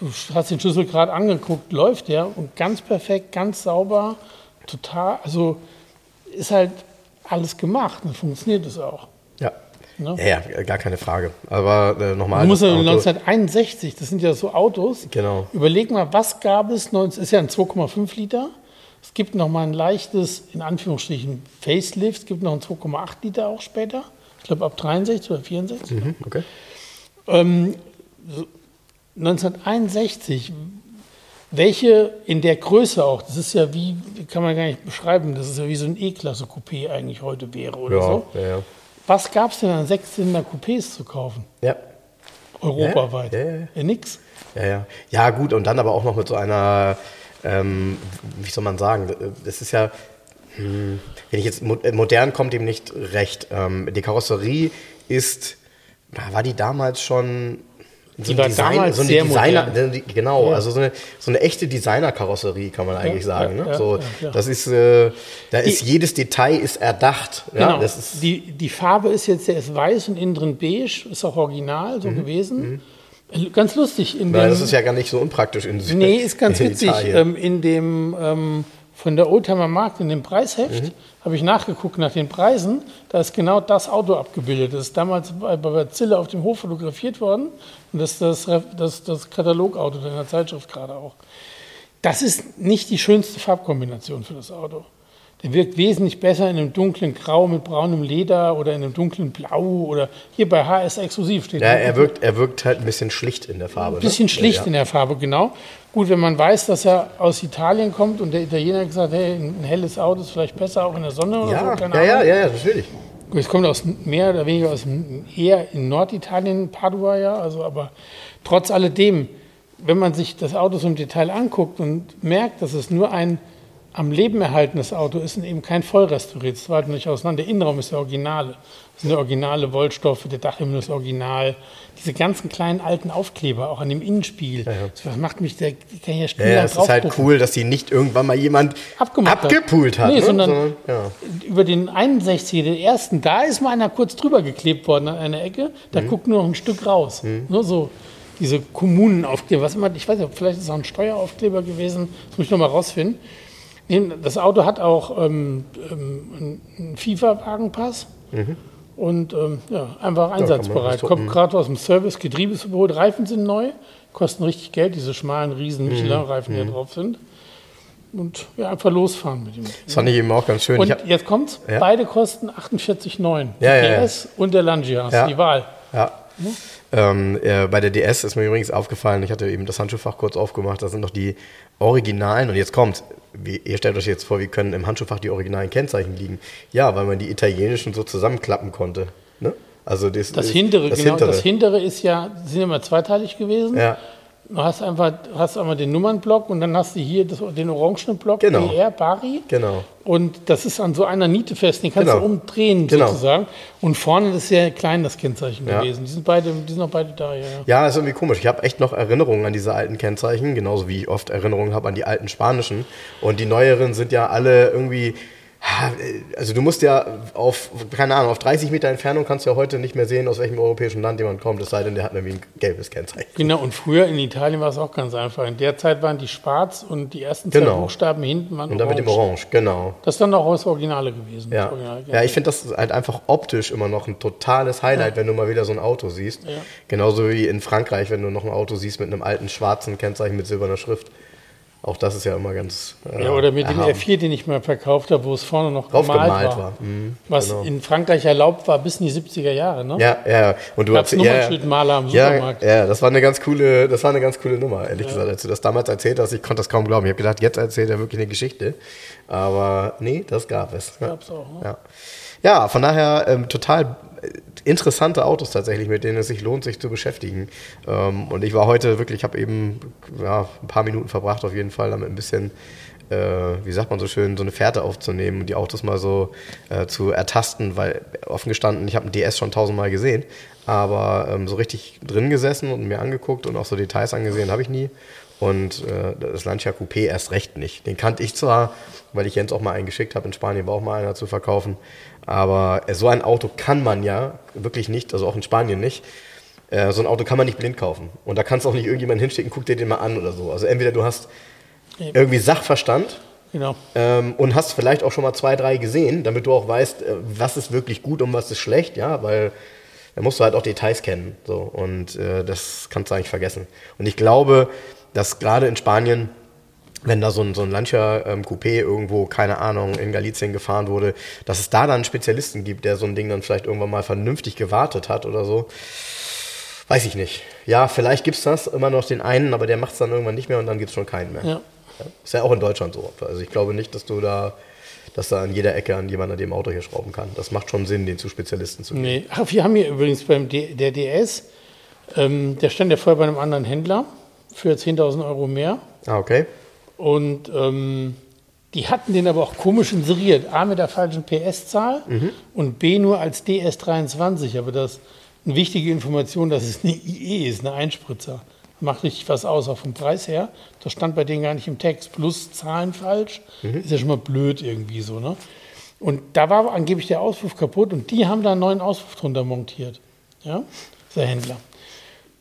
Du hast den Schlüssel gerade angeguckt, läuft der und ganz perfekt, ganz sauber, total, also ist halt alles gemacht. Dann funktioniert es auch. Ja. Ja, ja, gar keine Frage. Aber äh, nochmal. Du musst ja 1961, das sind ja so Autos. Genau. Überleg mal, was gab es? 19, ist ja ein 2,5 Liter. Es gibt noch mal ein leichtes, in Anführungsstrichen, Facelift. Es gibt noch ein 2,8 Liter auch später. Ich glaube ab 63 oder 64. Mhm, okay. Ähm, 1961, welche in der Größe auch, das ist ja wie, kann man gar nicht beschreiben, das ist ja wie so ein E-Klasse-Coupé eigentlich heute wäre oder Ja, so. ja, ja. Was gab es denn an Sechszylinder Coupés zu kaufen? Ja. Europaweit? Ja, ja, ja. nix. Ja, ja. Ja, gut, und dann aber auch noch mit so einer, ähm, wie soll man sagen, das ist ja, hm, wenn ich jetzt, äh, modern kommt ihm nicht recht. Ähm, die Karosserie ist, war die damals schon so Die war damals so eine sehr Designer, modern. genau, Ja. also so eine, so eine echte Designer-Karosserie kann man eigentlich sagen. ja, ne? ja, so, ja, ja. Das ist, äh, da ist Die- jedes Detail ist erdacht. Ja? Genau. Das ist, die, die Farbe ist jetzt, der ist weiß und innen drin beige, ist auch original so gewesen. Äh, Ganz lustig. In Mhm. Nein, dem, das ist ja gar nicht so unpraktisch in nee, ist ganz in witzig. Ähm, in dem ähm, von der Oldtimer Markt, in dem Preisheft, Mhm. habe ich nachgeguckt nach den Preisen. Da ist genau das Auto abgebildet. Das ist damals bei, bei Zille auf dem Hof fotografiert worden. Und das ist das, das, das Katalogauto in der Zeitschrift gerade auch. Das ist nicht die schönste Farbkombination für das Auto. Der wirkt wesentlich besser in einem dunklen Grau mit braunem Leder oder in einem dunklen Blau oder hier bei HS Exklusiv steht. ja, er wirkt, er wirkt halt ein bisschen schlicht in der Farbe. Ein bisschen ne? schlicht ja. in der Farbe, genau. Gut, wenn man weiß, dass er aus Italien kommt und der Italiener hat gesagt, hey, ein helles Auto ist vielleicht besser auch in der Sonne oder Ja, so, keine ja, ja, Ahnung. ja, ja, natürlich. Gut, es kommt aus mehr oder weniger aus eher in Norditalien, Padua ja, also aber trotz alledem, wenn man sich das Auto so im Detail anguckt und merkt, dass es nur ein am Leben erhaltenes Auto ist und eben kein vollrestauriertes, das war halt nicht auseinander. Der Innenraum ist der Originale. Das sind der originale Wollstoffe, der Dachhimmel ist original. Diese ganzen kleinen alten Aufkleber, auch an dem Innenspiegel. Das macht mich, der kann ja Ja, stundenlang ja, es ist halt cool, dass die nicht irgendwann mal jemand Abgemacht hat. abgepult hat. Nee, ne? sondern ja. über den 61, den ersten, da ist mal einer kurz drüber geklebt worden an einer Ecke. Da Mhm. guckt nur noch ein Stück raus. Nur so diese Kommunenaufkleber, was immer, ich weiß nicht, vielleicht ist es auch ein Steueraufkleber gewesen, das muss ich nochmal rausfinden. Das Auto hat auch ähm, ähm, einen FIFA-Wagenpass. Und ähm, ja, einfach einsatzbereit. Kommt gerade aus dem Service, Getriebe ist überholt, Reifen sind neu, kosten richtig Geld, diese schmalen riesen Michelin-Reifen, die da drauf sind. Und ja, einfach losfahren mit dem. Das fand ich eben auch ganz schön. Und hab, jetzt kommt's, Ja. beide kosten 48,9. Ja. DS und der Langia, hast Ja. die Wahl. ja. Ähm, äh, bei der DS ist mir übrigens aufgefallen, ich hatte eben das Handschuhfach kurz aufgemacht, da sind noch die Originalen und jetzt kommt, wie, ihr stellt euch jetzt vor, wir können im Handschuhfach die originalen Kennzeichen liegen. Ja, weil man die italienischen so zusammenklappen konnte. Ne? Also das, Das ist- hintere, das genau, hintere. das hintere ist ja, sind immer zweiteilig gewesen. Ja. Du hast einfach, hast einmal den Nummernblock und dann hast du hier das, den orangenen Block, Genau. BR, Bari. Genau. Und das ist an so einer Niete fest, den kannst Genau. du umdrehen Genau. sozusagen. Und vorne ist sehr klein das Kennzeichen Ja. gewesen. Die sind beide, die sind auch beide da, ja. ja. Ja, ist irgendwie komisch. Ich habe echt noch Erinnerungen an diese alten Kennzeichen, genauso wie ich oft Erinnerungen habe an die alten spanischen. Und die neueren sind ja alle irgendwie. Also du musst ja auf, keine Ahnung, auf 30 Meter Entfernung kannst du ja heute nicht mehr sehen, aus welchem europäischen Land jemand kommt, es sei denn, der hat irgendwie ein gelbes Kennzeichen. Genau, und früher in Italien war es auch ganz einfach. In der Zeit waren die schwarz und die ersten zwei Genau. Buchstaben hinten waren Und dann mit dem orange. Genau. Das ist dann auch das Originale gewesen. Ja, Das Original, ja ich finde das halt einfach optisch immer noch ein totales Highlight, wenn du mal wieder so ein Auto siehst. Ja. Genauso wie in Frankreich, wenn du noch ein Auto siehst mit einem alten schwarzen Kennzeichen mit silberner Schrift. Auch das ist ja immer ganz. äh, Ja, oder mit dem erhaben. R4, den ich mal verkauft habe, wo es vorne noch gemalt, gemalt war. war. Mhm, was genau. in Frankreich erlaubt war bis in die 70er Jahre. Ne? Ja, ja. Und du Gab's erzähl- ja, Nummernschildmaler am ja, Supermarkt. ja, das war eine ganz coole, das war eine ganz coole Nummer, ehrlich gesagt. Als du das damals erzählt hast, ich konnte das kaum glauben. Ich habe gedacht, jetzt erzählt er wirklich eine Geschichte. Aber nee, das gab es. Ja. Gab's auch, ne? Ja. ja, von daher ähm, total äh, interessante Autos tatsächlich, mit denen es sich lohnt, sich zu beschäftigen. Ähm, und ich war heute wirklich, ich habe eben ja, ein paar Minuten verbracht auf jeden Fall, damit ein bisschen, äh, wie sagt man so schön, so eine Fährte aufzunehmen und die Autos mal so äh, zu ertasten, weil offen gestanden, ich habe einen DS schon tausendmal gesehen, aber ähm, so richtig drin gesessen und mir angeguckt und auch so Details angesehen habe ich nie. Und äh, das Lancia Coupé erst recht nicht. Den kannte ich zwar, weil ich Jens auch mal einen geschickt habe, in Spanien war auch mal einer zu verkaufen. Aber äh, so ein Auto kann man ja wirklich nicht, also auch in Spanien nicht. Äh, so ein Auto kann man nicht blind kaufen. Und da kannst du auch nicht irgendjemanden hinschicken, guck dir den mal an oder so. Also entweder du hast irgendwie Sachverstand Genau. Ähm, und hast vielleicht auch schon mal zwei, drei gesehen, damit du auch weißt, äh, was ist wirklich gut und was ist schlecht, ja, weil da musst du halt auch Details kennen. So, und äh, das kannst du eigentlich vergessen. Und ich glaube, dass gerade in Spanien, wenn da so ein, so ein Lancia ähm, Coupé irgendwo, keine Ahnung, in Galicien gefahren wurde, dass es da dann einen Spezialisten gibt, der so ein Ding dann vielleicht irgendwann mal vernünftig gewartet hat oder so. Weiß ich nicht. Ja, vielleicht gibt es das immer noch den einen, aber der macht es dann irgendwann nicht mehr und dann gibt es schon keinen mehr. Ja. Ja. Ist ja auch in Deutschland so. Also ich glaube nicht, dass du da, dass da an jeder Ecke an jemand an dem Auto hier schrauben kann. Das macht schon Sinn, den zu Spezialisten zu geben. Nee. Ach, wir haben hier übrigens beim D der DS, ähm, der stand ja vorher bei einem anderen Händler für 10.000 Euro mehr. Ah, okay. Und ähm, die hatten den aber auch komisch inseriert. A mit der falschen PS-Zahl und B nur als DS23. Aber das ist eine wichtige Information, dass es eine IE ist, eine Einspritzer. Macht richtig was aus, auch vom Preis her. Das stand bei denen gar nicht im Text. Plus Zahlen falsch. Ist ja schon mal blöd irgendwie so. Ne? Und da war angeblich der Auspuff kaputt und die haben da einen neuen Auspuff drunter montiert. Ja, der Händler.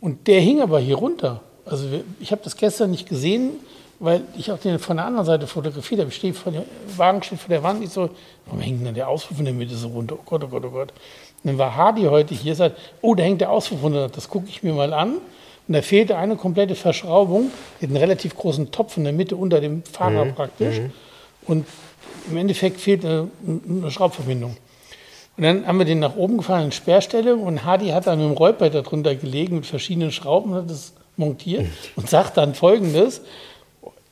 Und der hing aber hier runter. Also ich habe das gestern nicht gesehen, weil ich auch den von der anderen Seite fotografiert habe. Ich stehe vor dem Wagen steht vor der Wand. Ich so, warum hängt denn der Auspuff in der Mitte so runter? Oh Gott, oh Gott, oh Gott. Und dann war Hardy heute hier, sagt, oh, da hängt der Auspuff runter. Das gucke ich mir mal an. Und da fehlte eine komplette Verschraubung. Die hat einen relativ großen Topf in der Mitte unter dem Fahrer praktisch. Und im Endeffekt fehlt eine, Schraubverbindung. Und dann haben wir den nach oben gefahren in Sperrstellung und Hardy hat dann mit dem Rollbrett darunter gelegen mit verschiedenen Schrauben und hat das montiert und sagt dann folgendes.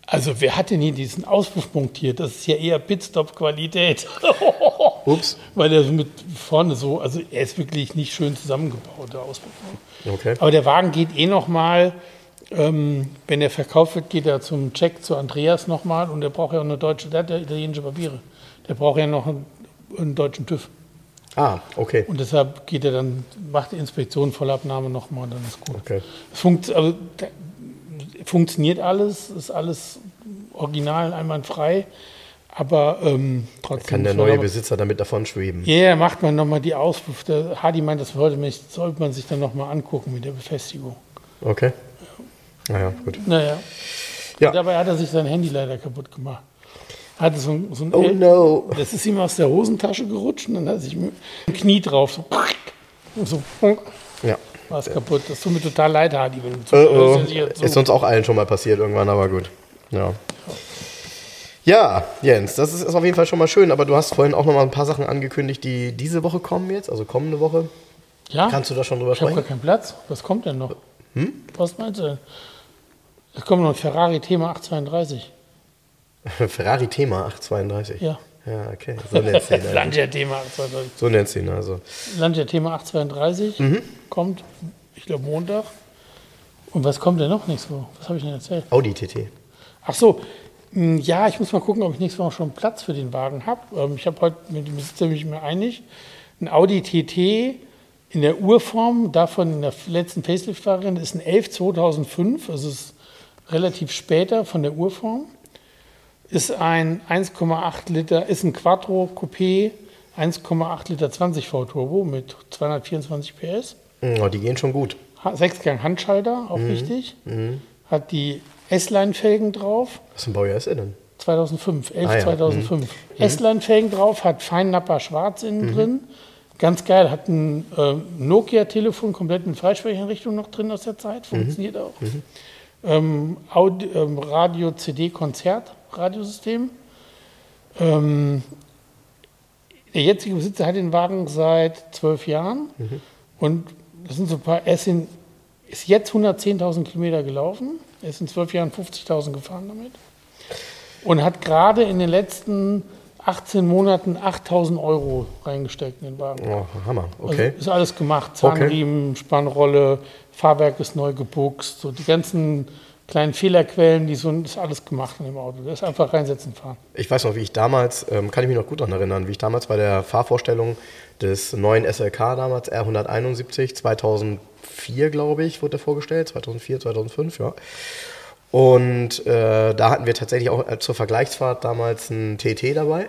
Also wer hat denn hier diesen Auspuff montiert? Das ist ja eher Pitstop-Qualität. Ups. Weil er mit vorne so, also er ist wirklich nicht schön zusammengebaut, der Auspuff. Okay. Aber der Wagen geht eh nochmal, ähm, wenn er verkauft wird, geht er zum Check zu Andreas nochmal und der braucht ja auch eine deutsche, der hat ja italienische Papiere. Der braucht ja noch einen, einen deutschen TÜV. Ah, okay. Und deshalb geht er dann, macht die Inspektion Vollabnahme nochmal, dann ist gut. Okay. Es funkt, also, funktioniert alles, ist alles original, einwandfrei, aber ähm, trotzdem. Kann der neue Besitzer damit davon schweben? Ja, yeah, macht man nochmal die Auspuff. Der Hardy meint, das sollte, man- sollte man sich dann nochmal angucken mit der Befestigung. Okay. Naja, gut. Naja. Ja. Dabei hat er sich sein Handy leider kaputt gemacht. Hatte so, ein- so ein Oh El- no. Das ist ihm aus der Hosentasche gerutscht und dann hat er sich mit dem Knie drauf so, so War es kaputt. Das tut mir total leid, Hardy. Wenn du Oh, oh. Ist uns auch allen schon mal passiert irgendwann, aber gut. Ja. Ja, Jens, das ist, ist auf jeden Fall schon mal schön, aber du hast vorhin auch noch mal ein paar Sachen angekündigt, die diese Woche kommen jetzt, also kommende Woche. ja? Kannst du da schon drüber Ich habe gar sprechen? keinen Platz. Was kommt denn noch? Hm? Was meinst du denn? Es kommt noch ein Ferrari Thema 832. Ferrari Thema 832. Ja. Ja, okay. So nennst du ihn. Also. Lancia Thema 832. So nennst du ihn also. Lancia Thema 832 Mhm. Kommt, ich glaube, Montag. Und was kommt denn noch nächste Woche? Was habe ich denn erzählt? Audi TT. Ach so, mh, ja, ich muss mal gucken, ob ich nächste Woche schon Platz für den Wagen habe. Ähm, ich habe heute mit dem Besitzer mich mir einig. Ein Audi TT in der Urform, davon in der letzten Facelift-Variante, ist ein 11 2005, also ist relativ später von der Urform. Ist ein 1,8 Liter, ist ein Quattro Coupé, 1,8 Liter 20 V Turbo mit 224 PS. Oh, die gehen schon gut. Sechsgang Handschalter, auch wichtig. Hat die S-Line-Felgen drauf. Was für ein Baujahr ist er denn? 2005, 11 Ah ja, 2005. S-Line-Felgen drauf, hat Feinnapper schwarz innen drin. Ganz geil, hat ein ähm, Nokia-Telefon komplett mit Freisprecheinrichtung noch drin aus der Zeit, funktioniert auch. Ähm, Audi, ähm, Radio, CD, Konzert, Radiosystem. Ähm, der jetzige Besitzer hat den Wagen seit zwölf Jahren und das sind so ein paar, er ist, in, ist jetzt 110.000 Kilometer gelaufen, er ist in zwölf Jahren 50.000 gefahren damit und hat gerade in den letzten 18 Monaten 8.000 Euro reingesteckt in den Wagen. Oh, Hammer. Okay. Also ist alles gemacht. Zahnriemen, Spannrolle, Fahrwerk ist neu gebuchst, so die ganzen kleinen Fehlerquellen, die so ist alles gemacht in dem Auto. Das ist einfach reinsetzen, fahren. Ich weiß noch, wie ich damals, ähm, kann ich mich noch gut daran erinnern, wie ich damals bei der Fahrvorstellung des neuen SLK damals, R171, 2004, glaube ich, wurde der vorgestellt, 2004, 2005, ja. Und äh, da hatten wir tatsächlich auch äh, zur Vergleichsfahrt damals einen TT dabei.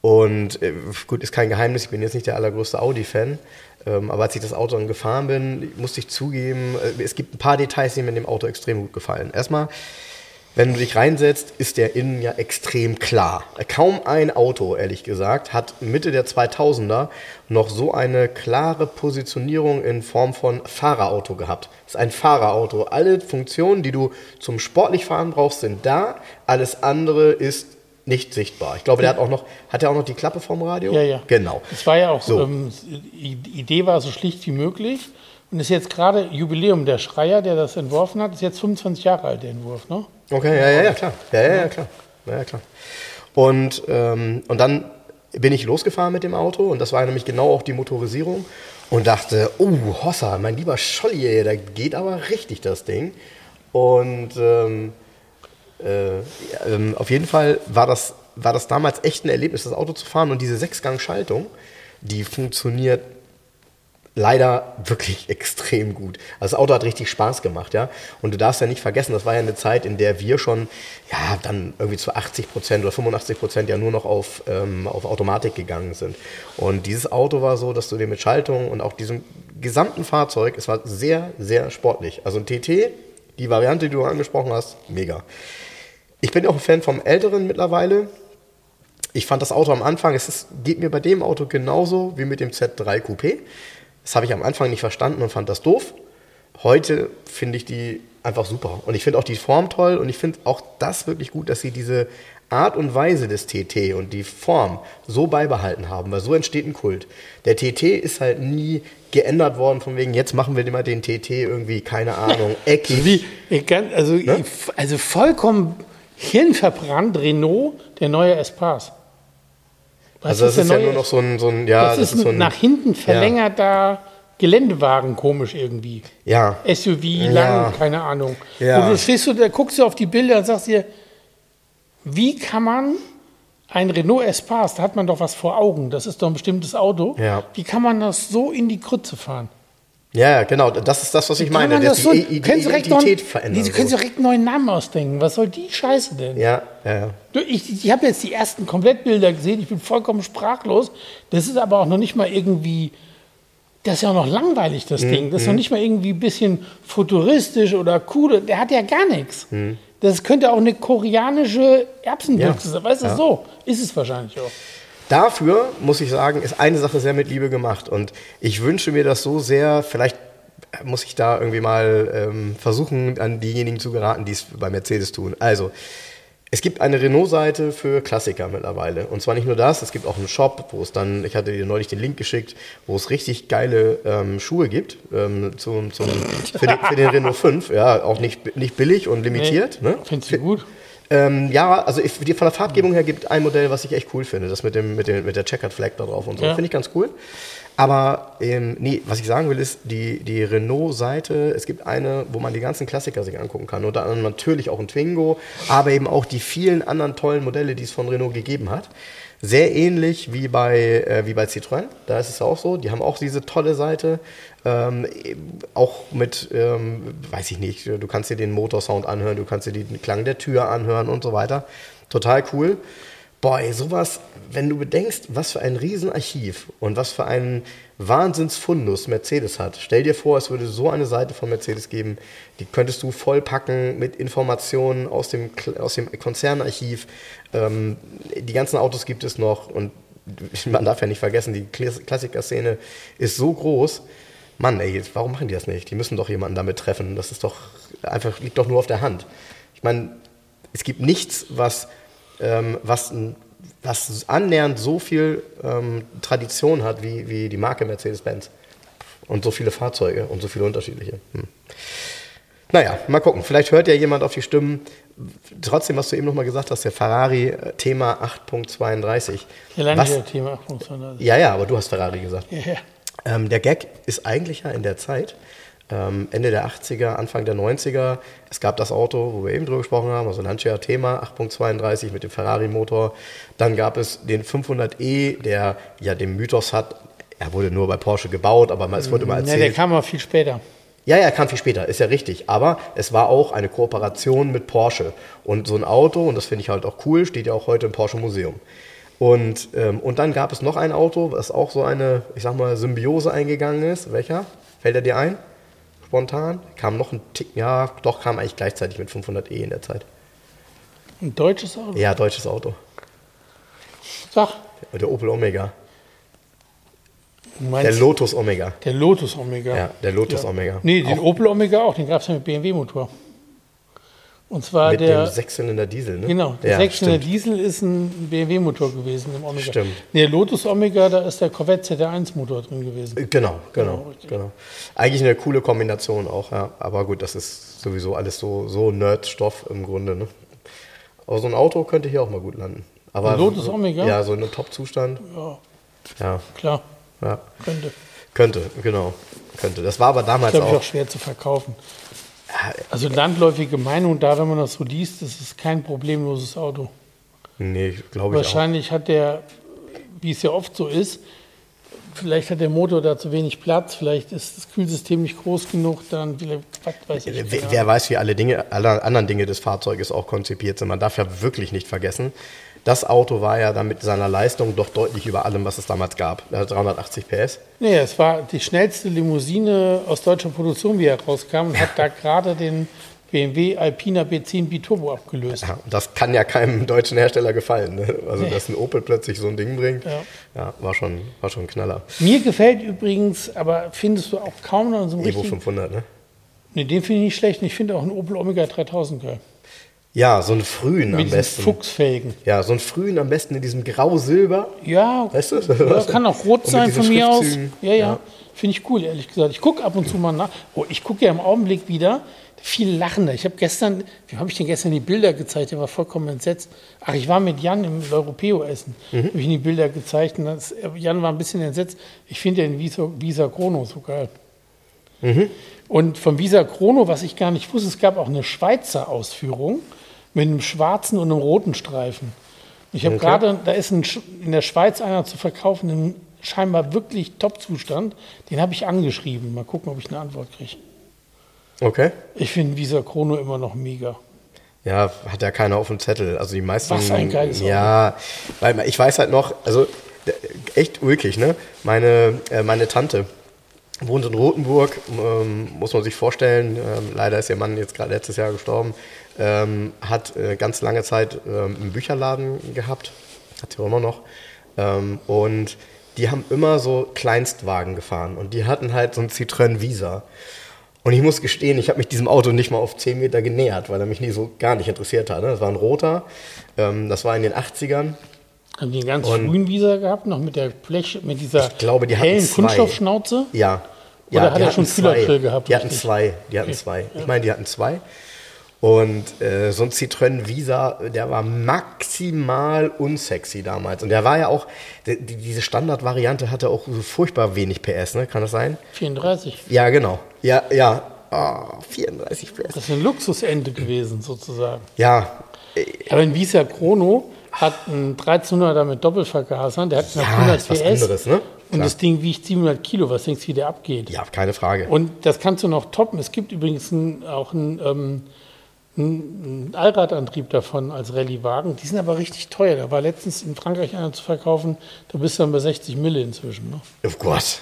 Und äh, gut, ist kein Geheimnis, ich bin jetzt nicht der allergrößte Audi-Fan. Ähm, aber als ich das Auto dann gefahren bin, musste ich zugeben, äh, es gibt ein paar Details, die mir in dem Auto extrem gut gefallen. Erstmal, wenn du dich reinsetzt, ist der innen ja extrem klar. Kaum ein Auto, ehrlich gesagt, hat Mitte der 2000er noch so eine klare Positionierung in Form von Fahrerauto gehabt. Das ist ein Fahrerauto. Alle Funktionen, die du zum sportlich fahren brauchst, sind da. Alles andere ist nicht sichtbar. Ich glaube, der hat auch noch, hat er auch noch die Klappe vom Radio? Ja, ja. Genau. Es war ja auch so. Ähm, die Idee war so schlicht wie möglich. Und ist jetzt gerade Jubiläum. Der Schreier, der das entworfen hat, ist jetzt 25 Jahre alt, der Entwurf, ne? Okay, ja, ja, ja, klar. Ja, ja, ja, klar. Ja, ja, klar. Und, ähm, und dann bin ich losgefahren mit dem Auto und das war nämlich genau auch die Motorisierung und dachte, oh, Hossa, mein lieber Scholli, da geht aber richtig das Ding. Und ähm, äh, äh, auf jeden Fall war das, war das damals echt ein Erlebnis, das Auto zu fahren und diese Sechsgang-Schaltung, die funktioniert leider wirklich extrem gut. Also das Auto hat richtig Spaß gemacht, ja. Und du darfst ja nicht vergessen, das war ja eine Zeit, in der wir schon, ja, dann irgendwie zu 80 Prozent oder 85 Prozent ja nur noch auf, ähm, auf Automatik gegangen sind. Und dieses Auto war so, dass du dir mit Schaltung und auch diesem gesamten Fahrzeug, es war sehr, sehr sportlich. Also ein TT, die Variante, die du angesprochen hast, mega. Ich bin auch ein Fan vom Älteren mittlerweile. Ich fand das Auto am Anfang, es ist, geht mir bei dem Auto genauso wie mit dem Z3 Coupé. Das habe ich am Anfang nicht verstanden und fand das doof. Heute finde ich die einfach super. Und ich finde auch die Form toll und ich finde auch das wirklich gut, dass sie diese Art und Weise des TT und die Form so beibehalten haben, weil so entsteht ein Kult. Der TT ist halt nie geändert worden, von wegen, jetzt machen wir immer den TT irgendwie, keine Ahnung, eckig. Wie, also, ne? also vollkommen hirnverbrannt Renault, der neue Espace. Was also das ist, ist ja nur noch so ein, so ein ja, das, das ist, ist so ein nach hinten verlängerter ja. Geländewagen, komisch irgendwie. Ja. SUV, lang, ja. keine Ahnung. Ja. Und du stehst du, da guckst du auf die Bilder und sagst dir, wie kann man ein Renault Espace, da hat man doch was vor Augen, das ist doch ein bestimmtes Auto. Ja. Wie kann man das so in die Krütze fahren? Ja, genau, das ist das, was ich meine. Das die, so, die, die Identität verändern. Sie können sich direkt einen neuen Namen ausdenken. Was soll die Scheiße denn? Ja, ja, ja. Ich, ich habe jetzt die ersten Komplettbilder gesehen, ich bin vollkommen sprachlos. Das ist aber auch noch nicht mal irgendwie, das ist ja auch noch langweilig, das mhm. Ding. Das ist noch mhm. nicht mal irgendwie ein bisschen futuristisch oder cool. Der hat ja gar nichts. Mhm. Das könnte auch eine koreanische Erbsenbüchse ja. sein. Weißt du, ja. so ist es wahrscheinlich auch. Dafür, muss ich sagen, ist eine Sache sehr mit Liebe gemacht. Und ich wünsche mir das so sehr, vielleicht muss ich da irgendwie mal ähm, versuchen, an diejenigen zu geraten, die es bei Mercedes tun. Also, es gibt eine Renault-Seite für Klassiker mittlerweile. Und zwar nicht nur das, es gibt auch einen Shop, wo es dann, ich hatte dir neulich den Link geschickt, wo es richtig geile ähm, Schuhe gibt ähm, zum, zum, für, den, für, den, Renault 5. Ja, auch nicht, nicht billig und limitiert. Nee, ne? Findest du gut? Ähm, ja, also ich, die, von der Farbgebung her gibt ein Modell, was ich echt cool finde. Das mit, dem, mit, dem, mit der Checkered Flag da drauf und so. Ja. Finde ich ganz cool. Aber ähm, nee, was ich sagen will, ist, die, die Renault-Seite, es gibt eine, wo man die ganzen Klassiker sich angucken kann. Unter anderem natürlich auch ein Twingo, aber eben auch die vielen anderen tollen Modelle, die es von Renault gegeben hat. Sehr ähnlich wie bei, äh, wie bei Citroën, da ist es auch so. Die haben auch diese tolle Seite. Ähm, auch mit, ähm, weiß ich nicht, du kannst dir den Motorsound anhören, du kannst dir den Klang der Tür anhören und so weiter. Total cool. Boy, sowas, wenn du bedenkst, was für ein Riesenarchiv und was für einen Wahnsinnsfundus Mercedes hat. Stell dir vor, es würde so eine Seite von Mercedes geben, die könntest du vollpacken mit Informationen aus dem, aus dem Konzernarchiv. Ähm, die ganzen Autos gibt es noch und man darf ja nicht vergessen, die Klassiker-Szene ist so groß. Mann, ey, warum machen die das nicht? Die müssen doch jemanden damit treffen. Das ist doch einfach, liegt doch nur auf der Hand. Ich meine, es gibt nichts, was, ähm, was, was annähernd so viel ähm, Tradition hat wie, wie die Marke Mercedes-Benz. Und so viele Fahrzeuge und so viele unterschiedliche. Hm. Naja, mal gucken. Vielleicht hört ja jemand auf die Stimmen. Trotzdem, was du eben nochmal gesagt hast, der Ferrari äh, Thema 8.32. Ja, lange Thema 8.32. Ja, ja, aber du hast Ferrari gesagt. Ja, ja. Ähm, der Gag ist eigentlich ja in der Zeit, ähm, Ende der 80er, Anfang der 90er. Es gab das Auto, wo wir eben drüber gesprochen haben, also Lancia Thema 8.32 mit dem Ferrari-Motor. Dann gab es den 500e, der ja den Mythos hat, er wurde nur bei Porsche gebaut, aber es wurde immer erzählt. Ja, der kam auch viel später. Ja, ja, kam viel später, ist ja richtig. Aber es war auch eine Kooperation mit Porsche. Und so ein Auto, und das finde ich halt auch cool, steht ja auch heute im Porsche Museum. Und, ähm, und dann gab es noch ein Auto, das auch so eine, ich sag mal, Symbiose eingegangen ist. Welcher? Fällt er dir ein? Spontan? Kam noch ein Tick, ja, doch kam eigentlich gleichzeitig mit 500e in der Zeit. Ein deutsches Auto? Ja, deutsches Auto. Sag. Der Opel Omega. Du Der meinst Lotus Omega. der Lotus Omega. Ja, der Lotus Omega. Nee, den Auch Opel Omega auch, den gab es ja mit BMW-Motor. Und zwar mit der. dem Sechszylinder Diesel, ne? Genau, der ja, 600 stimmt. Diesel ist ein BMW-Motor gewesen im Omega. Stimmt. Nee, der Lotus Omega, da ist der Corvette ZR1-Motor drin gewesen. Genau, genau, Genau, richtig. genau. Eigentlich eine coole Kombination auch, ja. Aber gut, das ist sowieso alles so, so Nerd-Stoff im Grunde, ne? Aber so ein Auto könnte hier auch mal gut landen. Aber Ein Lotus Omega? Ja, so in einem Top-Zustand. Ja, Ja, klar, ja. könnte. Könnte, genau. Könnte. Das war aber damals ich auch. auch schwer zu verkaufen. Also landläufige Meinung da, wenn man das so liest, das ist kein problemloses Auto. Nee, glaube ich auch. Wahrscheinlich hat der, wie es ja oft so ist, vielleicht hat der Motor da zu wenig Platz, vielleicht ist das Kühlsystem nicht groß genug, dann weiß ich. Wer, keine wer weiß, wie alle Dinge, alle anderen Dinge des Fahrzeuges auch konzipiert sind. Man darf ja wirklich nicht vergessen, das Auto war ja dann mit seiner Leistung doch deutlich über allem, was es damals gab. Er hat 380 PS. Nee, es war die schnellste Limousine aus deutscher Produktion, wie er rauskam, und hat da gerade den BMW Alpina B10 Biturbo abgelöst. Ja, das kann ja keinem deutschen Hersteller gefallen. Ne? Also, Nee. dass ein Opel plötzlich so ein Ding bringt, Ja. ja. war, schon, war schon ein Knaller. Mir gefällt übrigens, aber findest du auch kaum noch so einen Evo richtigen... 500, ne? Nee, den finde ich nicht schlecht. Ich finde auch einen Opel Omega 3000 geil. Ja, so einen frühen Mit am besten. Fuchsfelgen. Ja, so einen frühen am besten in diesem Grau-Silber. Ja, Weißt du? ja, kann auch rot sein von mir aus. Ja, ja. Ja. Finde ich cool, ehrlich gesagt. Ich gucke ab und zu mal nach. Oh, ich gucke ja im Augenblick wieder. Viel lachender. Ich habe gestern, wie habe ich denn gestern die Bilder gezeigt? Der war vollkommen entsetzt. Ach, ich war mit Jan im Europeo essen. Mhm. Habe ich ihm die Bilder gezeigt. Und das, Jan war ein bisschen entsetzt. Ich finde den Visa, Visa Chrono so geil. Mhm. Und vom Visa Chrono, was ich gar nicht wusste, es gab auch eine Schweizer Ausführung mit einem schwarzen und einem roten Streifen. Ich habe gerade, da ist ein, in der Schweiz einer zu verkaufen, im scheinbar wirklich Top-Zustand. Den habe ich angeschrieben. Mal gucken, ob ich eine Antwort kriege. Okay. Ich finde Visa Chrono immer noch mega. Ja, hat ja keiner auf dem Zettel. Also die meisten. Was ein geiles. Ja, weil ich weiß halt noch, also echt ulkig, ne? Meine, äh, meine Tante wohnt in Rothenburg, ähm, muss man sich vorstellen. Ähm, leider ist ihr Mann jetzt gerade letztes Jahr gestorben. Ähm, hat äh, ganz lange Zeit ähm, einen Bücherladen gehabt, hat sie auch immer noch. Ähm, und die haben immer so Kleinstwagen gefahren und die hatten halt so einen Citroën Visa. Und ich muss gestehen, ich habe mich diesem Auto nicht mal auf 10 Meter genähert, weil er mich nie so gar nicht interessiert hat. ne? Das war ein roter, ähm, das war in den 80ern. Haben die einen ganz Und- frühen Visa gehabt, noch mit der Blech, mit dieser Ich glaube, die hellen zwei. Kunststoffschnauze? Ja. Oder ja, hat er hatten schon. Kühlergrill gehabt, Die hatten richtig? zwei. Die hatten Okay. zwei. Ich meine, die hatten zwei. Und äh, so ein Citroën Visa, der war maximal unsexy damals. Und der war ja auch, die, die- diese Standardvariante hatte auch so furchtbar wenig PS, ne? Kann das sein? 34. Ja, genau. Ja, ja. Ah, 34 PS. Das ist ein Luxusende gewesen, sozusagen. Ja, Aber ein Visa Chrono hat einen 1300er mit Doppelvergasern, der hat Ja, 100 ist was PS. anderes, ne? Und Klar. das Ding wiegt 700 Kilo. Was denkst du, wie der abgeht? ja, keine Frage. Und das kannst du noch toppen. Es gibt übrigens ein, auch einen, ähm, einen Allradantrieb davon als Rallye-Wagen. Die sind aber richtig teuer. Da war letztens in Frankreich einer zu verkaufen. Da bist du dann bei 60 Mille inzwischen. Ne? Oh Gott.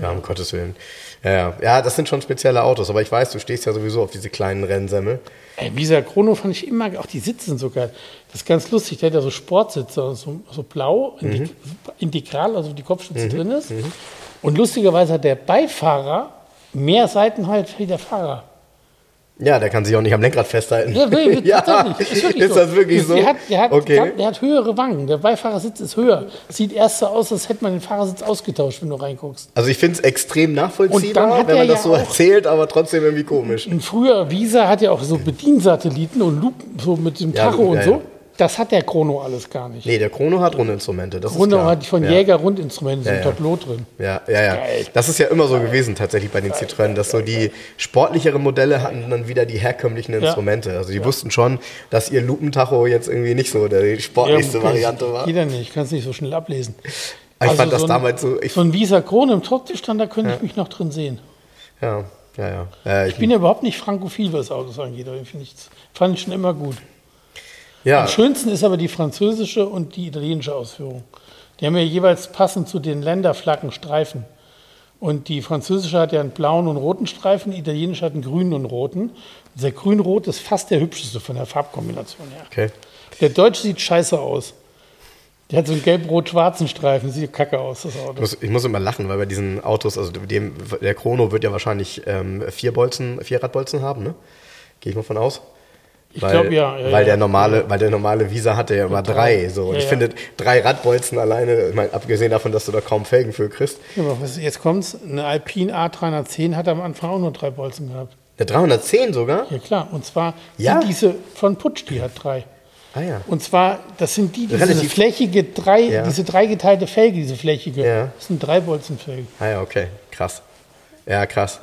Ja, um Gottes Willen. Ja, ja. das sind schon spezielle Autos, aber ich weiß, du stehst ja sowieso auf diese kleinen Rennsemmel. Ey, Visa Chrono fand ich immer, auch die Sitze sind so geil. Das ist ganz lustig, der hat ja so Sportsitze, so, so blau, indi- integral, also die Kopfstütze drin ist. Und lustigerweise hat der Beifahrer mehr Seitenhalt wie der Fahrer. Ja, der kann sich auch nicht am Lenkrad festhalten. Ja, nee, Ja. Ist, wirklich ist so. das wirklich so? Der hat, der, hat, okay. der hat höhere Wangen. Der Beifahrersitz ist höher. Sieht erst so aus, als hätte man den Fahrersitz ausgetauscht, wenn du reinguckst. Also ich finde es extrem Und nachvollziehbar, wenn man das ja so erzählt, aber trotzdem irgendwie komisch. Ein früher Visa hat ja auch so Bediensatelliten und Lupen, so mit dem Ja, Tacho und ja, so. Das hat der Chrono alles gar nicht. Nee, der Chrono hat Rundinstrumente, das Chrono hat von ja. Jäger Rundinstrumente, so ein Ja. Tableau drin. Ja, ja, ja. Das ist ja immer so gewesen tatsächlich bei den Citroën, dass so die sportlicheren Modelle hatten dann wieder die herkömmlichen Instrumente. Also die wussten schon, dass ihr Lupentacho jetzt irgendwie nicht so die sportlichste Ja, Variante war. Ja nicht, kannst nicht so schnell ablesen. Aber ich fand das so ein, damals so, ich, so ein Visa Chrono im Topzustand, da könnte ich mich noch drin sehen. ja, ja, ja. Äh, ich, Ich bin ja überhaupt nicht frankophil, was Autos angeht, aber ich ich, fand ich schon immer gut. Ja, Am schönsten ist aber die französische und die italienische Ausführung. Die haben ja jeweils passend zu den Länderflaggen Streifen. Und die französische hat ja einen blauen und roten Streifen, die italienische hat einen grünen und roten. Und der grün-rot ist fast der hübscheste von der Farbkombination her. Okay. Der deutsche sieht scheiße aus. Der hat so einen gelb-rot-schwarzen Streifen, sieht kacke aus, das Ich Auto. muss, ich muss immer lachen, weil bei diesen Autos, also dem, der Chrono wird ja wahrscheinlich ähm, vier Bolzen, vier Radbolzen haben, ne? Gehe ich mal von aus. Ich Weil, glaube ja. ja, weil, der normale, weil der normale Visa hatte ja immer drei. So. Und Ja, ich ja. finde, drei Radbolzen alleine, ich meine, abgesehen davon, dass du da kaum Felgen für kriegst. Jetzt kommt's, eine Alpine A310 hat am Anfang auch nur drei Bolzen gehabt. Der 310 sogar? Ja klar, und zwar Ja? sind diese von Putsch, die hat drei. Ah ja. Und zwar, das sind die, diese Relativ- flächige, drei, Ja. diese dreigeteilte Felge, diese flächige. Ja. Das sind drei Bolzenfelgen. Ah ja, okay. Krass. Ja, krass.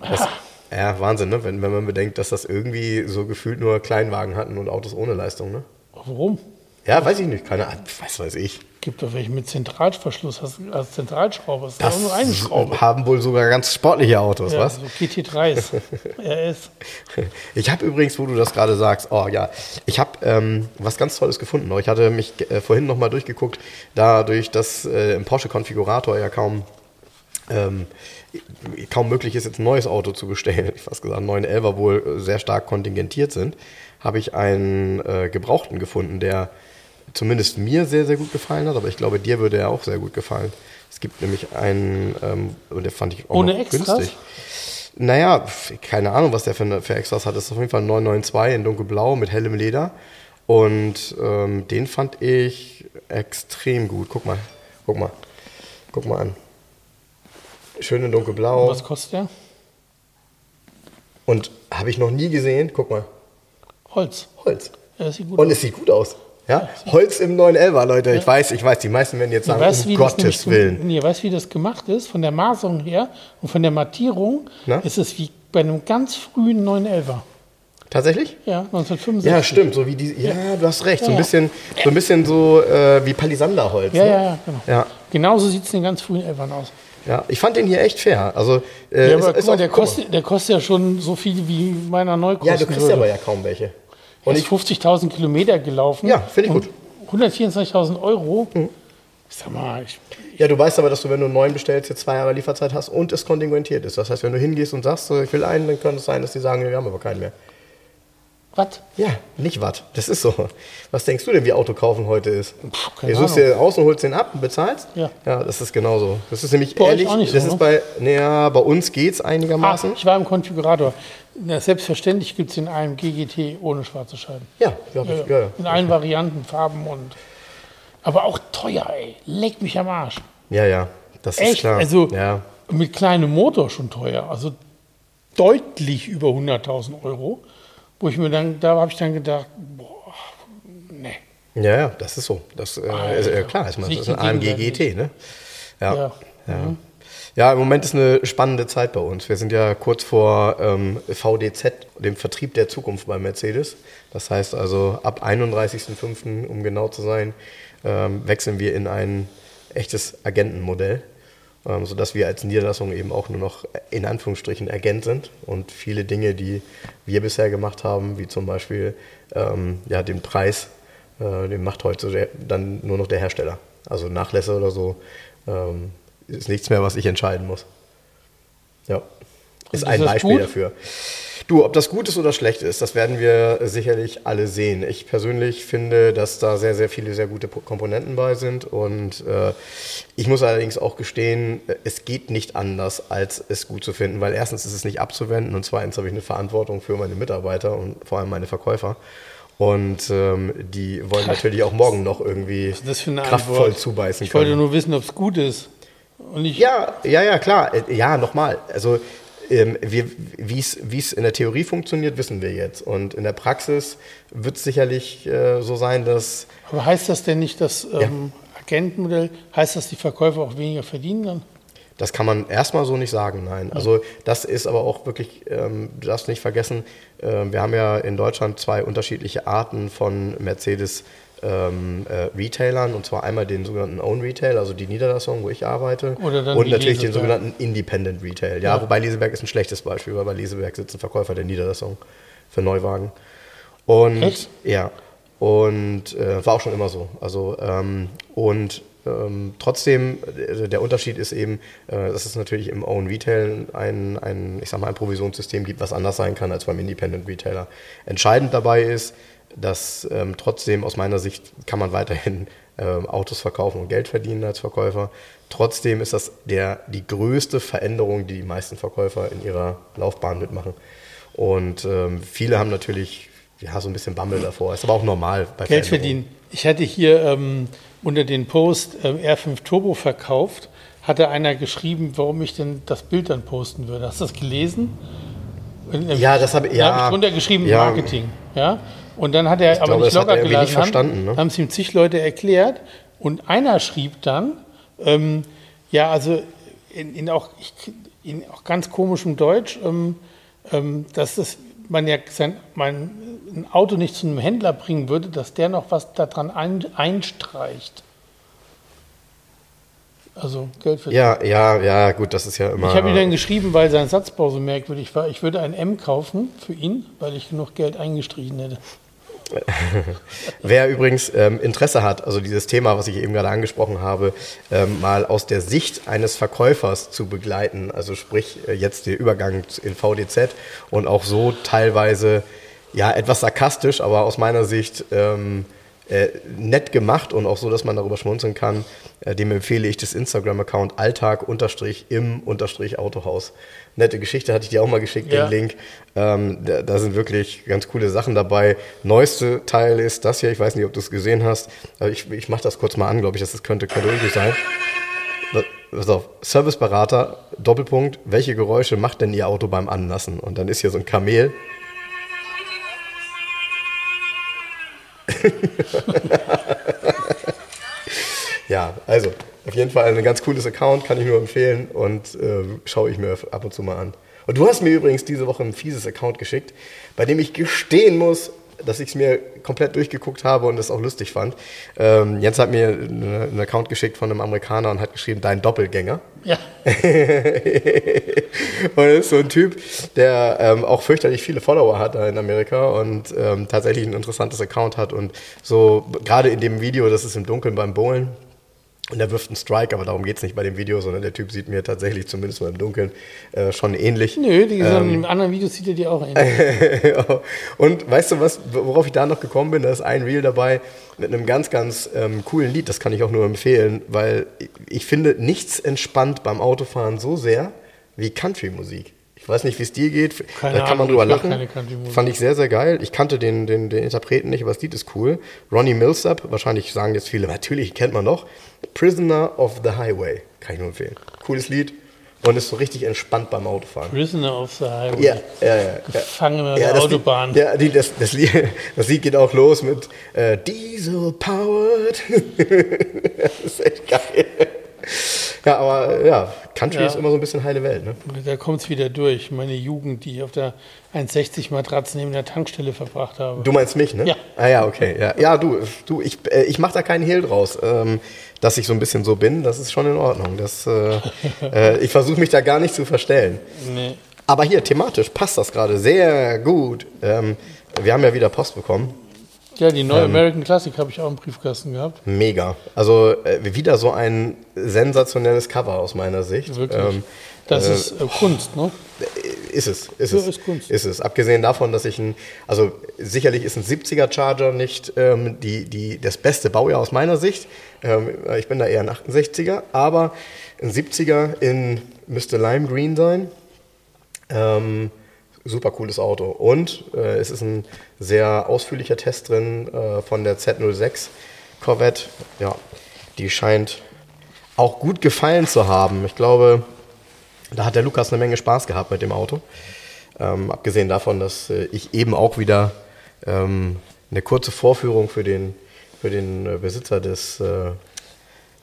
Das, ja, Wahnsinn, ne? Wenn, wenn man bedenkt, dass das irgendwie so gefühlt nur Kleinwagen hatten und Autos ohne Leistung, ne? Warum? Ja, weiß ich nicht. Keine Ahnung. Was weiß ich. Gibt doch welche mit Zentralverschluss, hast, als Zentralschraube. Das ist Das nur eine Schraube. haben wohl sogar ganz sportliche Autos, Ja, was? so GT3s, RS. Ich habe übrigens, wo du das gerade sagst, oh ja, ich habe ähm, was ganz Tolles gefunden. Ich hatte mich äh, vorhin nochmal durchgeguckt, dadurch, dass äh, im Porsche-Konfigurator ja kaum, ähm, kaum möglich ist, jetzt ein neues Auto zu bestellen, ich fast gesagt, 911er wohl sehr stark kontingentiert sind, habe ich einen äh, Gebrauchten gefunden, der zumindest mir sehr, sehr gut gefallen hat, aber ich glaube, dir würde er auch sehr gut gefallen. Es gibt nämlich einen, ähm, und der fand ich auch Ohne Extras? günstig. Naja, keine Ahnung, was der für, für Extras hat. Das ist auf jeden Fall ein 992 in dunkelblau mit hellem Leder. Und ähm, den fand ich extrem gut. Guck mal, guck mal, guck mal an. Schön in dunkelblau. Was kostet der? Und habe ich noch nie gesehen. Guck mal, Holz. Holz. Ja, das sieht gut Und aus. es sieht gut aus. Ja? Holz im 911er, Leute. Ich weiß, ich weiß, die meisten werden jetzt Ja, sagen, weißt, du, um Gottes Willen. Nee, weißt wie das gemacht ist? Von der Maserung her und von der Mattierung Na? ist es wie bei einem ganz frühen 911er. Tatsächlich? Ja, 1965. Ja, stimmt. So wie die, ja, du hast recht. So ein Ja, ja. bisschen, so, ein bisschen so äh, wie Palisanderholz. Ja, ne? ja, ja, genau. Ja. Genauso sieht es in den ganz frühen Elfern aus. Ja, ich fand den hier echt fair. Also, äh, Ja, ist- aber ist guck mal, auch- der, kostet, der kostet ja schon so viel wie meiner neu kosten Ja, du kriegst würde. aber ja kaum welche. Und ist ich, 50.000 Kilometer gelaufen. Ja, finde ich gut. 124.000 Euro. Ich sag mal, ich, ja, du weißt aber, dass du, wenn du einen neuen bestellst, jetzt zwei Jahre Lieferzeit hast und es kontingentiert ist. Das heißt, wenn du hingehst und sagst, ich will einen, dann könnte es sein, dass die sagen, wir haben aber keinen mehr. Was? Ja, nicht was. Das ist so. Was denkst du denn, wie Auto kaufen heute ist? Puh, keine du suchst dir aus und holst den ab und bezahlst? Ja. Ja, das ist genauso. Das ist nämlich Bei euch ehrlich, auch nicht das so, ist ne? bei, naja, bei uns geht es Ah, einigermaßen. ich war im Konfigurator. Na, selbstverständlich gibt es den AMG GT ohne schwarze Scheiben. Ja, ja, Ja, ja. ja. In allen Varianten, Farben und. Aber auch teuer, ey. Leck mich am Arsch. Ja, ja, das ist Echt? klar. Also ja. mit kleinem Motor schon teuer. Also deutlich über 100.000 Euro. Wo ich mir dann, da habe ich dann gedacht, boah, nee. ja, ja, das ist so. Das äh, ist ja klar. Ich meine, das ist ein AMG GT, ne? Ja. Ja. Ja. Ja, im Moment ist eine spannende Zeit bei uns. Wir sind ja kurz vor ähm, VDZ, dem Vertrieb der Zukunft bei Mercedes. Das heißt also, ab 31.05., um genau zu sein, ähm, wechseln wir in ein echtes Agentenmodell, ähm, sodass wir als Niederlassung eben auch nur noch in Anführungsstrichen Agent sind und viele Dinge, die wir bisher gemacht haben, wie zum Beispiel ähm, ja, den Preis, äh, den macht heute dann nur noch der Hersteller. Also Nachlässe oder so ähm, ist nichts mehr, was ich entscheiden muss. Ja, ist ist ein Beispiel gut? dafür. Du, ob das gut ist oder schlecht ist, das werden wir sicherlich alle sehen. Ich persönlich finde, dass da sehr, sehr viele sehr gute Po- Komponenten bei sind. Und äh, ich muss allerdings auch gestehen, äh, es geht nicht anders, als es gut zu finden, weil erstens ist es nicht abzuwenden und zweitens habe ich eine Verantwortung für meine Mitarbeiter und vor allem meine Verkäufer. Und ähm, die wollen natürlich auch morgen noch irgendwie kraftvoll Antwort? zubeißen Ich wollte nur wissen, ob es gut ist. Und ich, Ja, ja, ja, klar. Äh, Ja, nochmal. Also, ähm, wie es in der Theorie funktioniert, wissen wir jetzt. Und in der Praxis wird es sicherlich äh, so sein, dass. aber heißt das denn nicht, das ähm, Agentenmodell, heißt das, die Verkäufer auch weniger verdienen dann? Das kann man erstmal so nicht sagen, nein. Also das ist aber auch wirklich, ähm, du darfst nicht vergessen, ähm, wir haben ja in Deutschland zwei unterschiedliche Arten von Mercedes ähm, äh, Retailern, und zwar einmal den sogenannten Own Retail, also die Niederlassung, wo ich arbeite, und natürlich den Leseberg. sogenannten Independent Retail. Ja, Ja. wobei Leseberg ist ein schlechtes Beispiel, weil bei Leseberg sitzen Verkäufer der Niederlassung für Neuwagen. Und Echt? ja, Und äh, war auch schon immer so. Also, ähm, und ähm, trotzdem, äh, der Unterschied ist eben, äh, dass es natürlich im Own Retail ein, ein, ich sag mal, ein Provisionssystem gibt, was anders sein kann als beim Independent Retailer. Entscheidend dabei ist, dass ähm, trotzdem aus meiner Sicht kann man weiterhin ähm, Autos verkaufen und Geld verdienen als Verkäufer. Trotzdem ist das der, die größte Veränderung, die die meisten Verkäufer in ihrer Laufbahn mitmachen. Und ähm, viele haben natürlich ja, so ein bisschen Bammel davor. Ist aber auch normal bei Geld verdienen. Ich hatte hier ähm, unter den Post ähm, R5 Turbo verkauft, hatte einer geschrieben, warum ich denn das Bild dann posten würde. Hast du das gelesen? Ja, das habe ja, hab ich drunter geschrieben, ja, Marketing. Ja? Und dann hat er ich aber glaube, nicht locker gelassen. Nicht verstanden, ne? haben es ihm zig Leute erklärt. Und einer schrieb dann, ähm, ja, also in, in, auch, in auch ganz komischem Deutsch, ähm, ähm, dass das man ja sein, mein, ein Auto nicht zu einem Händler bringen würde, dass der noch was daran ein, einstreicht. Also Geld für Ja, ja, ja, gut, das ist ja immer. Ich habe ihm dann geschrieben, weil sein Satzbau so merkwürdig war, ich würde ein M kaufen für ihn, weil ich genug Geld eingestrichen hätte. Wer übrigens ähm, Interesse hat, also dieses Thema, was ich eben gerade angesprochen habe, ähm, mal aus der Sicht eines Verkäufers zu begleiten, also sprich äh, jetzt der Übergang in VDZ und auch so teilweise ja etwas sarkastisch, aber aus meiner Sicht ähm, äh, nett gemacht und auch so, dass man darüber schmunzeln kann. Äh, dem empfehle ich das Instagram-Account Alltag-im-Autohaus. Nette Geschichte hatte ich dir auch mal geschickt, ja. den Link. Ähm, da, da, sind wirklich ganz coole Sachen dabei. Neueste Teil ist das hier, ich weiß nicht, ob du es gesehen hast. Ich, ich mache das kurz mal an, glaube ich, das könnte Kadolgi sein. Pass auf, Serviceberater, Doppelpunkt, welche Geräusche macht denn Ihr Auto beim Anlassen? Und dann ist hier so ein Kamel. Ja, also auf jeden Fall ein ganz cooles Account, kann ich nur empfehlen und äh, schaue ich mir ab und zu mal an. Und du hast mir übrigens diese Woche ein fieses Account geschickt, bei dem ich gestehen muss, dass ich es mir komplett durchgeguckt habe und es auch lustig fand. Ähm, Jens hat mir einen Account geschickt von einem Amerikaner und hat geschrieben, dein Doppelgänger. Ja. und er ist so ein Typ, der ähm, auch fürchterlich viele Follower hat da in Amerika und ähm, tatsächlich ein interessantes Account hat und so gerade in dem Video, das ist im Dunkeln beim Bowlen, und er wirft einen Strike, aber darum geht es nicht bei dem Video, sondern der Typ sieht mir tatsächlich, zumindest mal im Dunkeln, äh, schon ähnlich. Nö, die ähm, im anderen Video sieht er dir auch ähnlich. und weißt du was, worauf ich da noch gekommen bin? Da ist ein Reel dabei mit einem ganz, ganz ähm, coolen Lied, das kann ich auch nur empfehlen, weil ich finde, nichts entspannt beim Autofahren so sehr wie Country-Musik. Ich weiß nicht, wie es dir geht. Keine da kann man drüber lachen. Fand ich sehr, sehr geil. Ich kannte den, den, den Interpreten nicht, aber das Lied ist cool. Ronnie Millsap, wahrscheinlich sagen jetzt viele, natürlich kennt man noch. Prisoner of the Highway, kann ich nur empfehlen. Cooles Lied und ist so richtig entspannt beim Autofahren. Prisoner of the Highway. Ja, ja, ja. Gefangen ja, der Autobahn. Lied, ja, das, das, Lied, das Lied geht auch los mit äh, Diesel powered. das ist echt geil. Ja, aber ja, Country ja. ist immer so ein bisschen heile Welt. Ne? Da kommt es wieder durch. Meine Jugend, die ich auf der 1,60 Matratze neben der Tankstelle verbracht habe. Du meinst mich, ne? Ja. Ah ja, okay. Ja, ja du, du ich, äh, ich mache da keinen Hehl draus. Ähm, dass ich so ein bisschen so bin, das ist schon in Ordnung. Das, äh, äh, ich versuche mich da gar nicht zu verstellen. Nee. Aber hier, thematisch passt das gerade sehr gut. Ähm, wir haben ja wieder Post bekommen. Ja, die neue ähm, American Classic habe ich auch im Briefkasten gehabt. Mega. Also äh, wieder so ein sensationelles Cover aus meiner Sicht. Wirklich. Ähm, das äh, ist äh, Kunst, ne? Ist es, ist ja, es. Ist, Kunst. ist es. Abgesehen davon, dass ich ein, also sicherlich ist ein 70er Charger nicht ähm, die, die, das beste Baujahr aus meiner Sicht. Ähm, ich bin da eher ein 68er, aber ein 70er in müsste Lime Green sein. Ähm, super cooles Auto. Und äh, es ist ein sehr ausführlicher Test drin äh, von der Z06 Corvette. Ja, die scheint auch gut gefallen zu haben. Ich glaube, da hat der Lukas eine Menge Spaß gehabt mit dem Auto. Ähm, abgesehen davon, dass äh, ich eben auch wieder ähm, eine kurze Vorführung für den, für den äh, Besitzer des äh,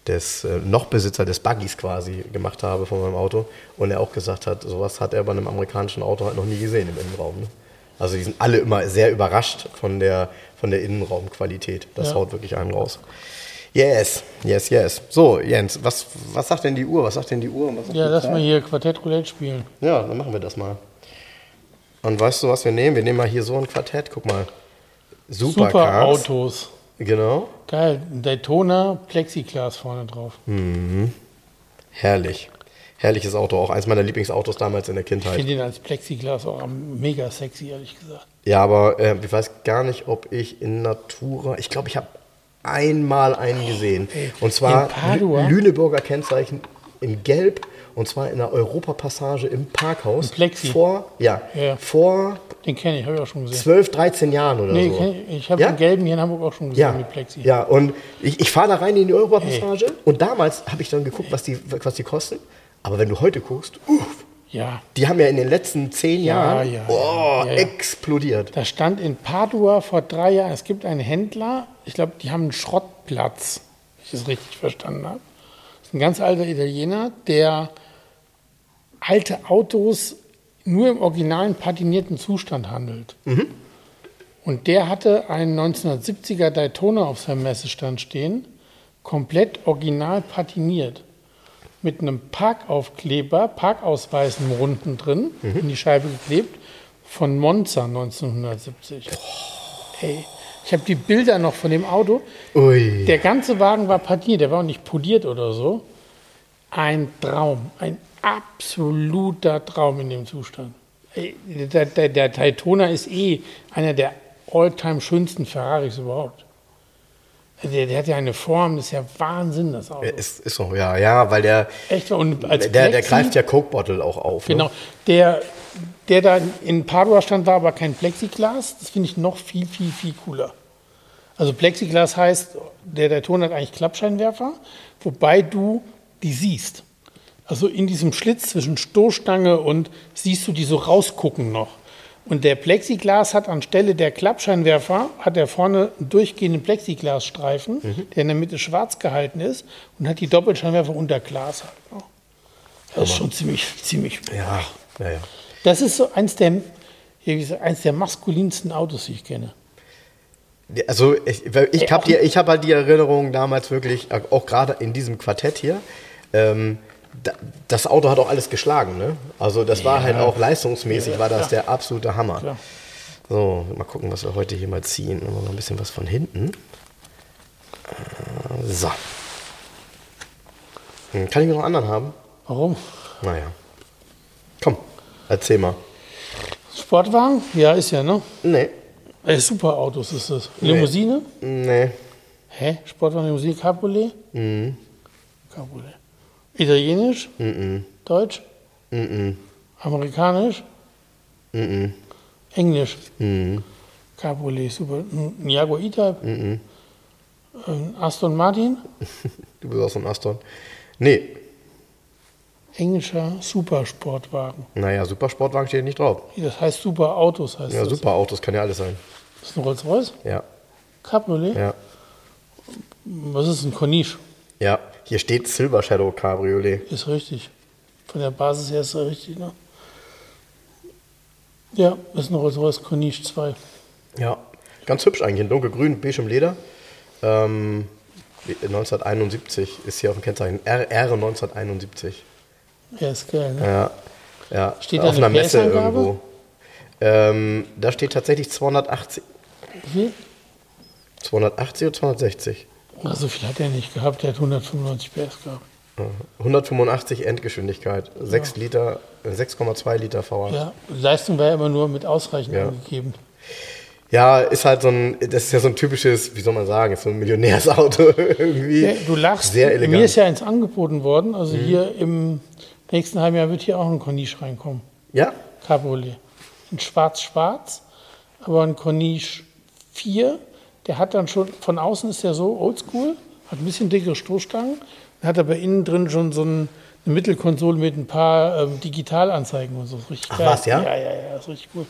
des äh, noch Besitzer des Buggies quasi gemacht habe von meinem Auto und er auch gesagt hat, sowas hat er bei einem amerikanischen Auto halt noch nie gesehen im Innenraum. Ne? Also die sind alle immer sehr überrascht von der, von der Innenraumqualität. Das ja. haut wirklich einen raus. Yes, yes, yes. So, Jens, was, was sagt denn die Uhr? Was sagt denn die Uhr? ja, lass mal hier Quartett Roulette spielen. Ja, dann machen wir das mal. Und weißt du, was wir nehmen? Wir nehmen mal hier so ein Quartett. Guck mal. Supercars. Super Autos. Genau. Geil. Daytona Plexiglas vorne drauf. Herrlich. Herrliches Auto, auch eins meiner Lieblingsautos damals in der Ich Kindheit. finde ihn als Plexiglas auch mega sexy, ehrlich gesagt. Ja, aber äh, ich weiß gar nicht, ob ich in Natura. Ich glaube, ich habe einmal einen gesehen. Und zwar Lüneburger Kennzeichen in Gelb. Und zwar in der Europapassage im Parkhaus. Ein Plexi. Vor, ja, Ja. vor Den kenne ich, habe ich auch schon gesehen. 12, 13 Jahren oder Nee, so. ich, ich habe Ja? den gelben hier in Hamburg auch schon gesehen Ja, mit Plexi. ja, und ich, ich fahre da rein in die Europapassage und damals habe ich dann geguckt, was die, was die kosten. Aber wenn du heute guckst, uff, ja. die haben ja in den letzten zehn Ja, Jahren ja, oh, ja, ja. explodiert. Da stand in Padua vor drei Jahren, es gibt einen Händler, ich glaube, die haben einen Schrottplatz, wenn ich das richtig verstanden habe. Das ist ein ganz alter Italiener, der alte Autos nur im originalen patinierten Zustand handelt. Und der hatte einen 1970er Daytona auf seinem Messestand stehen, komplett original patiniert. Mit einem Parkaufkleber, Parkausweisen runden drin, in die Scheibe geklebt, von Monza 1970. Ey, ich habe die Bilder noch von dem Auto. Ui. Der ganze Wagen war patiniert, der war auch nicht poliert oder so. Ein Traum, ein absoluter Traum in dem Zustand. Der, der, der Daytona ist eh einer der all-time schönsten Ferraris überhaupt. Der, der hat ja eine Form, das ist ja Wahnsinn, das Auto. Ist, ist so, ja, ja, weil der, Echt, und als der, der greift ja Coke-Bottle auch auf. Genau. Ne? Der, der da in Padua stand, war aber kein Plexiglas. Das finde ich noch viel, viel, viel cooler. Also Plexiglas heißt, der Daytona hat eigentlich Klappscheinwerfer, wobei du die siehst. Also in diesem Schlitz zwischen Stoßstange und siehst du die so rausgucken noch. Und der Plexiglas hat anstelle der Klappscheinwerfer, hat er vorne einen durchgehenden Plexiglasstreifen, der in der Mitte schwarz gehalten ist und hat die Doppelscheinwerfer unter Glas halt. noch. Das ist schon ziemlich, ziemlich Ja, ja, ja. das ist so eins der, gesagt, eins der maskulinsten Autos, die ich kenne. Also ich, ich habe ich hab halt die Erinnerung damals wirklich, äh, auch gerade in diesem Quartett hier, ähm, das Auto hat auch alles geschlagen. Ne? Also das war halt auch leistungsmäßig, war das der absolute Hammer. Klar. So, mal gucken, was wir heute hier mal ziehen. Noch ein bisschen was von hinten. Äh, So. Hm, Kann ich noch einen anderen haben? Warum? Naja. Komm, erzähl mal. Sportwagen? Ja, ist ja, ne? Nee. Äh, super Autos ist das. Limousine? Nee. Hä? Sportwagen, Limousine, Cabriolet? Mhm. Cabriolet. Italienisch? Mhm. Deutsch? Mhm. Amerikanisch? Englisch? Cabriolet, super. Ein Jaguar E-Type? Aston Martin? Du bist auch so ein Aston. Nee. Englischer Supersportwagen. Naja, Supersportwagen steht nicht drauf. Das heißt Super Autos, heißt Ja, das. Superautos kann ja alles sein. Das ist ein Rolls-Royce? Ja. Cabriolet? Ja. Was ist ein Corniche? Ja. Hier steht Silver Shadow Cabriolet. Ist richtig. Von der Basis her ist er richtig, ne? Ja, ist ein Rolls-Royce Corniche 2. Ja. Ganz hübsch eigentlich. In dunkelgrün, beige im Leder. Ähm, 1971 ist hier auf dem Kennzeichen. RR 1971. Ja, ist geil, ne? Ja. ja. Steht auf eine einer Messe irgendwo. Ähm, da steht tatsächlich 280. Wie viel? 280 oder 260? So viel hat er nicht gehabt. Der hat 195 PS gehabt. 185 Endgeschwindigkeit, 6 Liter, äh, 6,2 Liter VR. Ja, Leistung war ja immer nur mit ausreichend Ja. angegeben. Ja, ist halt so ein, das ist ja so ein typisches, wie soll man sagen, so ein Millionärsauto irgendwie. Ja, du lachst. Sehr elegant. Mhm. Mir ist ja eins angeboten worden. Also hier im nächsten halben Jahr wird hier auch ein Corniche reinkommen. Ja? Cabriolet. In schwarz-schwarz, aber ein Corniche 4. Der hat dann schon, von außen ist der so oldschool, hat ein bisschen dickere Stoßstangen, hat aber innen drin schon so ein, eine Mittelkonsole mit ein paar ähm, Digitalanzeigen und so. Ist richtig Ach geil. was, ja? Ja, ja, ja, ist richtig cool.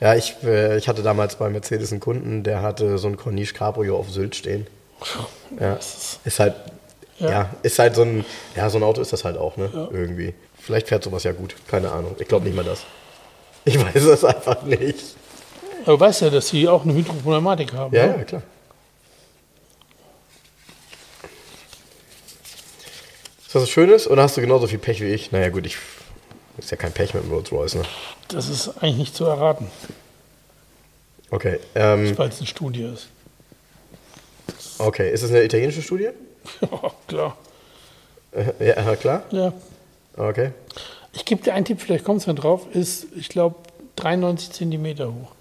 Ja, ich, äh, ich hatte damals bei Mercedes einen Kunden, der hatte so ein Corniche Cabrio auf Sylt stehen. Ja. Das ist, Ist halt, ja. Ja. ist halt so ein, ja, so ein Auto ist das halt auch, ne? Irgendwie. Vielleicht fährt sowas ja gut, keine Ahnung. Ich glaube nicht mal das. Ich weiß es einfach nicht. Aber du weißt ja, dass sie auch eine Hydropneumatik haben. Ja, ne? ja, klar. Ist das was Schönes oder hast du genauso viel Pech wie ich? Naja, gut, ich. Ist ja kein Pech mit dem Rolls Royce, ne? Das ist eigentlich nicht zu erraten. Okay. Ähm, weil es eine Studie ist. okay. Ist es eine italienische Studie? Ja, klar. Äh, Ja, klar. Ja. Okay. Ich gebe dir einen Tipp, vielleicht kommst du dann drauf, ist, ich glaube, 93 Zentimeter hoch.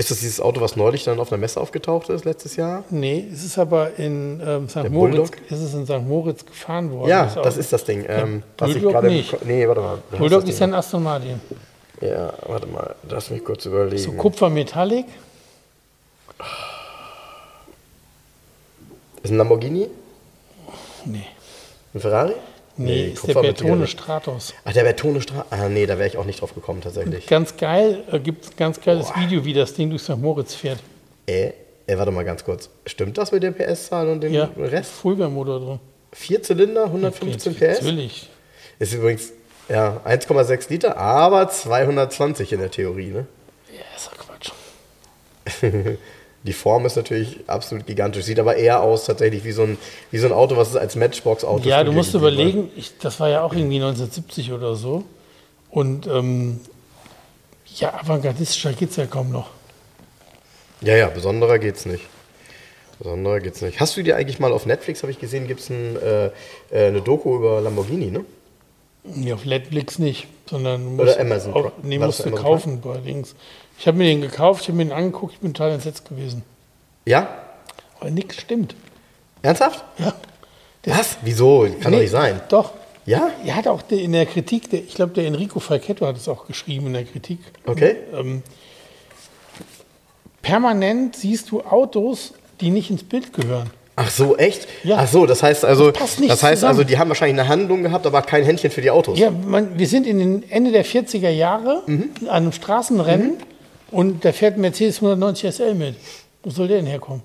Ist das dieses Auto, was neulich dann auf einer Messe aufgetaucht ist, letztes Jahr? Nee, es ist aber in ähm, St. Moritz, ist es in St. Moritz gefahren worden. Ja, Auto. das ist das Ding. Ähm, was ich gerade. nicht. Nee, warte mal. Bulldog das ist ja ein Aston Martin. Ja, warte mal. Lass mich kurz überlegen. So Kupfer Metallic. ist ein Lamborghini? Nee. Ein Ferrari? Nee, ist der Bertone. Stratos. Ach, der Bertone Straße. Ah, nee, da wäre ich auch nicht drauf gekommen, tatsächlich. Ganz geil, äh, gibt es ein ganz geiles Video, wie das Ding durch St. Moritz fährt. Äh, äh, warte mal ganz kurz. Stimmt das mit der PS-Zahl und dem Ja, Rest? Fullbärmotor drin. Vier Zylinder, 115 PS? Natürlich. Ist übrigens ja, 1,6 Liter, aber 220 in der Theorie. Ne? Ja, ist doch Quatsch. Die Form ist natürlich absolut gigantisch. Sieht aber eher aus tatsächlich wie so ein, wie so ein Auto, was es als Matchbox-Auto Ja, du musst überlegen, ich, das war ja auch irgendwie 1970 oder so. Und ähm, ja, avantgardistischer geht es ja kaum noch. Ja, ja, besonderer geht's nicht. Besonderer geht's nicht. Hast du dir eigentlich mal auf Netflix, habe ich gesehen, gibt es ein, äh, äh, eine Doku über Lamborghini, ne? Nee, auf Netflix nicht, sondern du Oder musst, Amazon Prime. nee, musst das du Amazon kaufen bei Dings. Ich habe mir den gekauft, ich habe mir den angeguckt, ich bin total entsetzt gewesen. Ja? Aber nichts stimmt. Ernsthaft? Ja. Was? Wieso? Kann doch nicht sein. Doch. Ja? Er hat auch in der Kritik, der, ich glaube, der Enrico Falchetto hat es auch geschrieben in der Kritik. Okay. Ähm, permanent siehst du Autos, die nicht ins Bild gehören. Ach so, echt? Ja. Ach so, das heißt also, Das passt nicht das heißt also, zusammen. die haben wahrscheinlich eine Handlung gehabt, aber kein Händchen für die Autos. Ja, man, wir sind in den Ende der 40er Jahre Mhm. an einem Straßenrennen und da fährt ein Mercedes 190 SL mit. Wo soll der denn herkommen?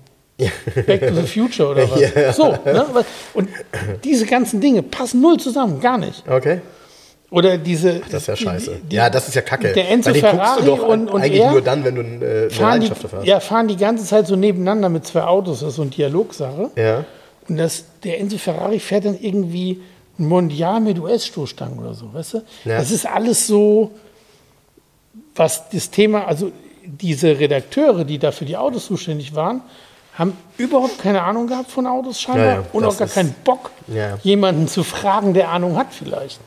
Back to the Future oder was? Ja. So, ne? Und diese ganzen Dinge passen null zusammen, gar nicht. Okay. Oder diese. Das ist ja scheiße. die- ja, das ist ja kacke. der Enzo Weil den guckst Ferrari du doch und- und eigentlich er nur dann, wenn du äh, eine Leidenschaft dafür hast. ja, fahren die ganze Zeit so nebeneinander mit zwei Autos. Das ist so eine Dialogsache. Ja. Und das, der Enzo Ferrari fährt dann irgendwie ein Mondial mit US-Stoßstangen oder so, weißt du? Ja. Das ist alles so, was das Thema, also diese Redakteure, die da für die Autos zuständig waren, haben überhaupt keine Ahnung gehabt von Autos scheinbar Ja, ja, und auch gar keinen Bock, jemanden zu fragen, der Ahnung hat vielleicht.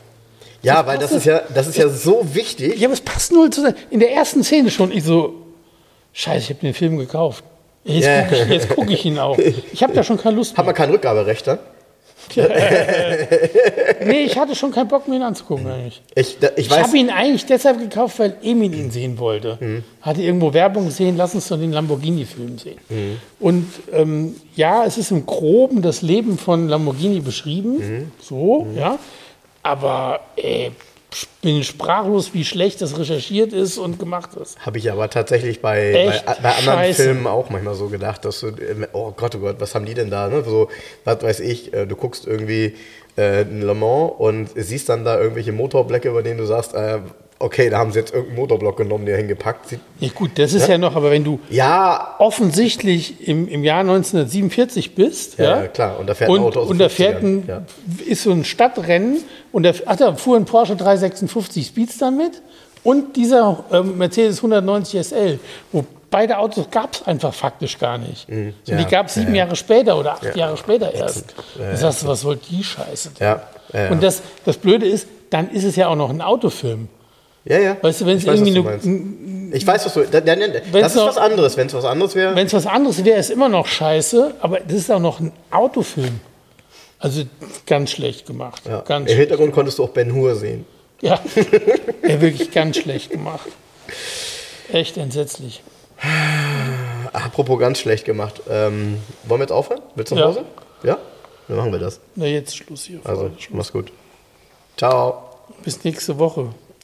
Ja, weil das ist ja, das ist ja so wichtig. Ja, aber es passt null zusammen. In der ersten Szene schon, ich so, scheiße, ich habe den Film gekauft. Jetzt Ja. gucke ich, jetzt guck ich ihn auch. Ich habe da schon keine Lust Hat mehr. man kein Rückgaberecht dann? Nee, ich hatte schon keinen Bock, mir ihn anzugucken eigentlich. Ich, da, ich Ich habe ihn eigentlich deshalb gekauft, weil Emil ihn sehen wollte. Mhm. Hatte irgendwo Werbung gesehen, lass uns doch den Lamborghini-Film sehen. Mhm. Und ähm, ja, es ist im Groben das Leben von Lamborghini beschrieben. Mhm. So, ja. Aber ich bin sprachlos, wie schlecht das recherchiert ist und gemacht ist. Habe ich aber tatsächlich bei, bei, bei anderen scheiße. Filmen auch manchmal so gedacht, dass du, äh, oh Gott, oh Gott, was haben die denn da? Ne? So, was weiß ich, äh, du guckst irgendwie äh, Le Mans und siehst dann da irgendwelche Motorblöcke, über denen du sagst, äh, okay, da haben sie jetzt irgendeinen Motorblock genommen, der hingepackt. Sieht, Ja, gut, das ist ja, noch, aber wenn du ja, offensichtlich im, im Jahr 1947 bist, Ja, ja, klar. Und da fährt ein und, Auto aus und da fährt 50ern, ein, ja. ist so ein Stadtrennen und da, ach, da fuhr ein Porsche 356 Speedster mit und dieser ähm, Mercedes 190 SL, wo beide Autos gab es einfach faktisch gar nicht. so, Mhm. ja, die gab es sieben ja, ja. Jahre später oder acht Jahre später erst. Ja, da sagst du, was soll die Scheiße? ja, ja. Und das, das Blöde ist, dann ist es ja auch noch ein Autofilm. Ja, ja. Weißt du, wenn es Ich weiß, was irgendwie meinst. Ich weiß, was du. Da, da, da, das ist noch- was anderes. Wenn es was anderes wäre. Wenn es was anderes wäre, ist immer noch scheiße, aber das ist auch noch ein Autofilm. Also ganz schlecht gemacht. Ja. Ganz Im. Hintergrund konntest du auch Ben Hur sehen. Ja, ja, wirklich ganz schlecht gemacht. Echt entsetzlich. Apropos ganz schlecht gemacht. Ähm, wollen wir jetzt aufhören? Willst du nach Ja. Hause? Ja? Dann machen wir das. Na, jetzt Schluss hier. Also, mach's gut. Ciao. Bis nächste Woche.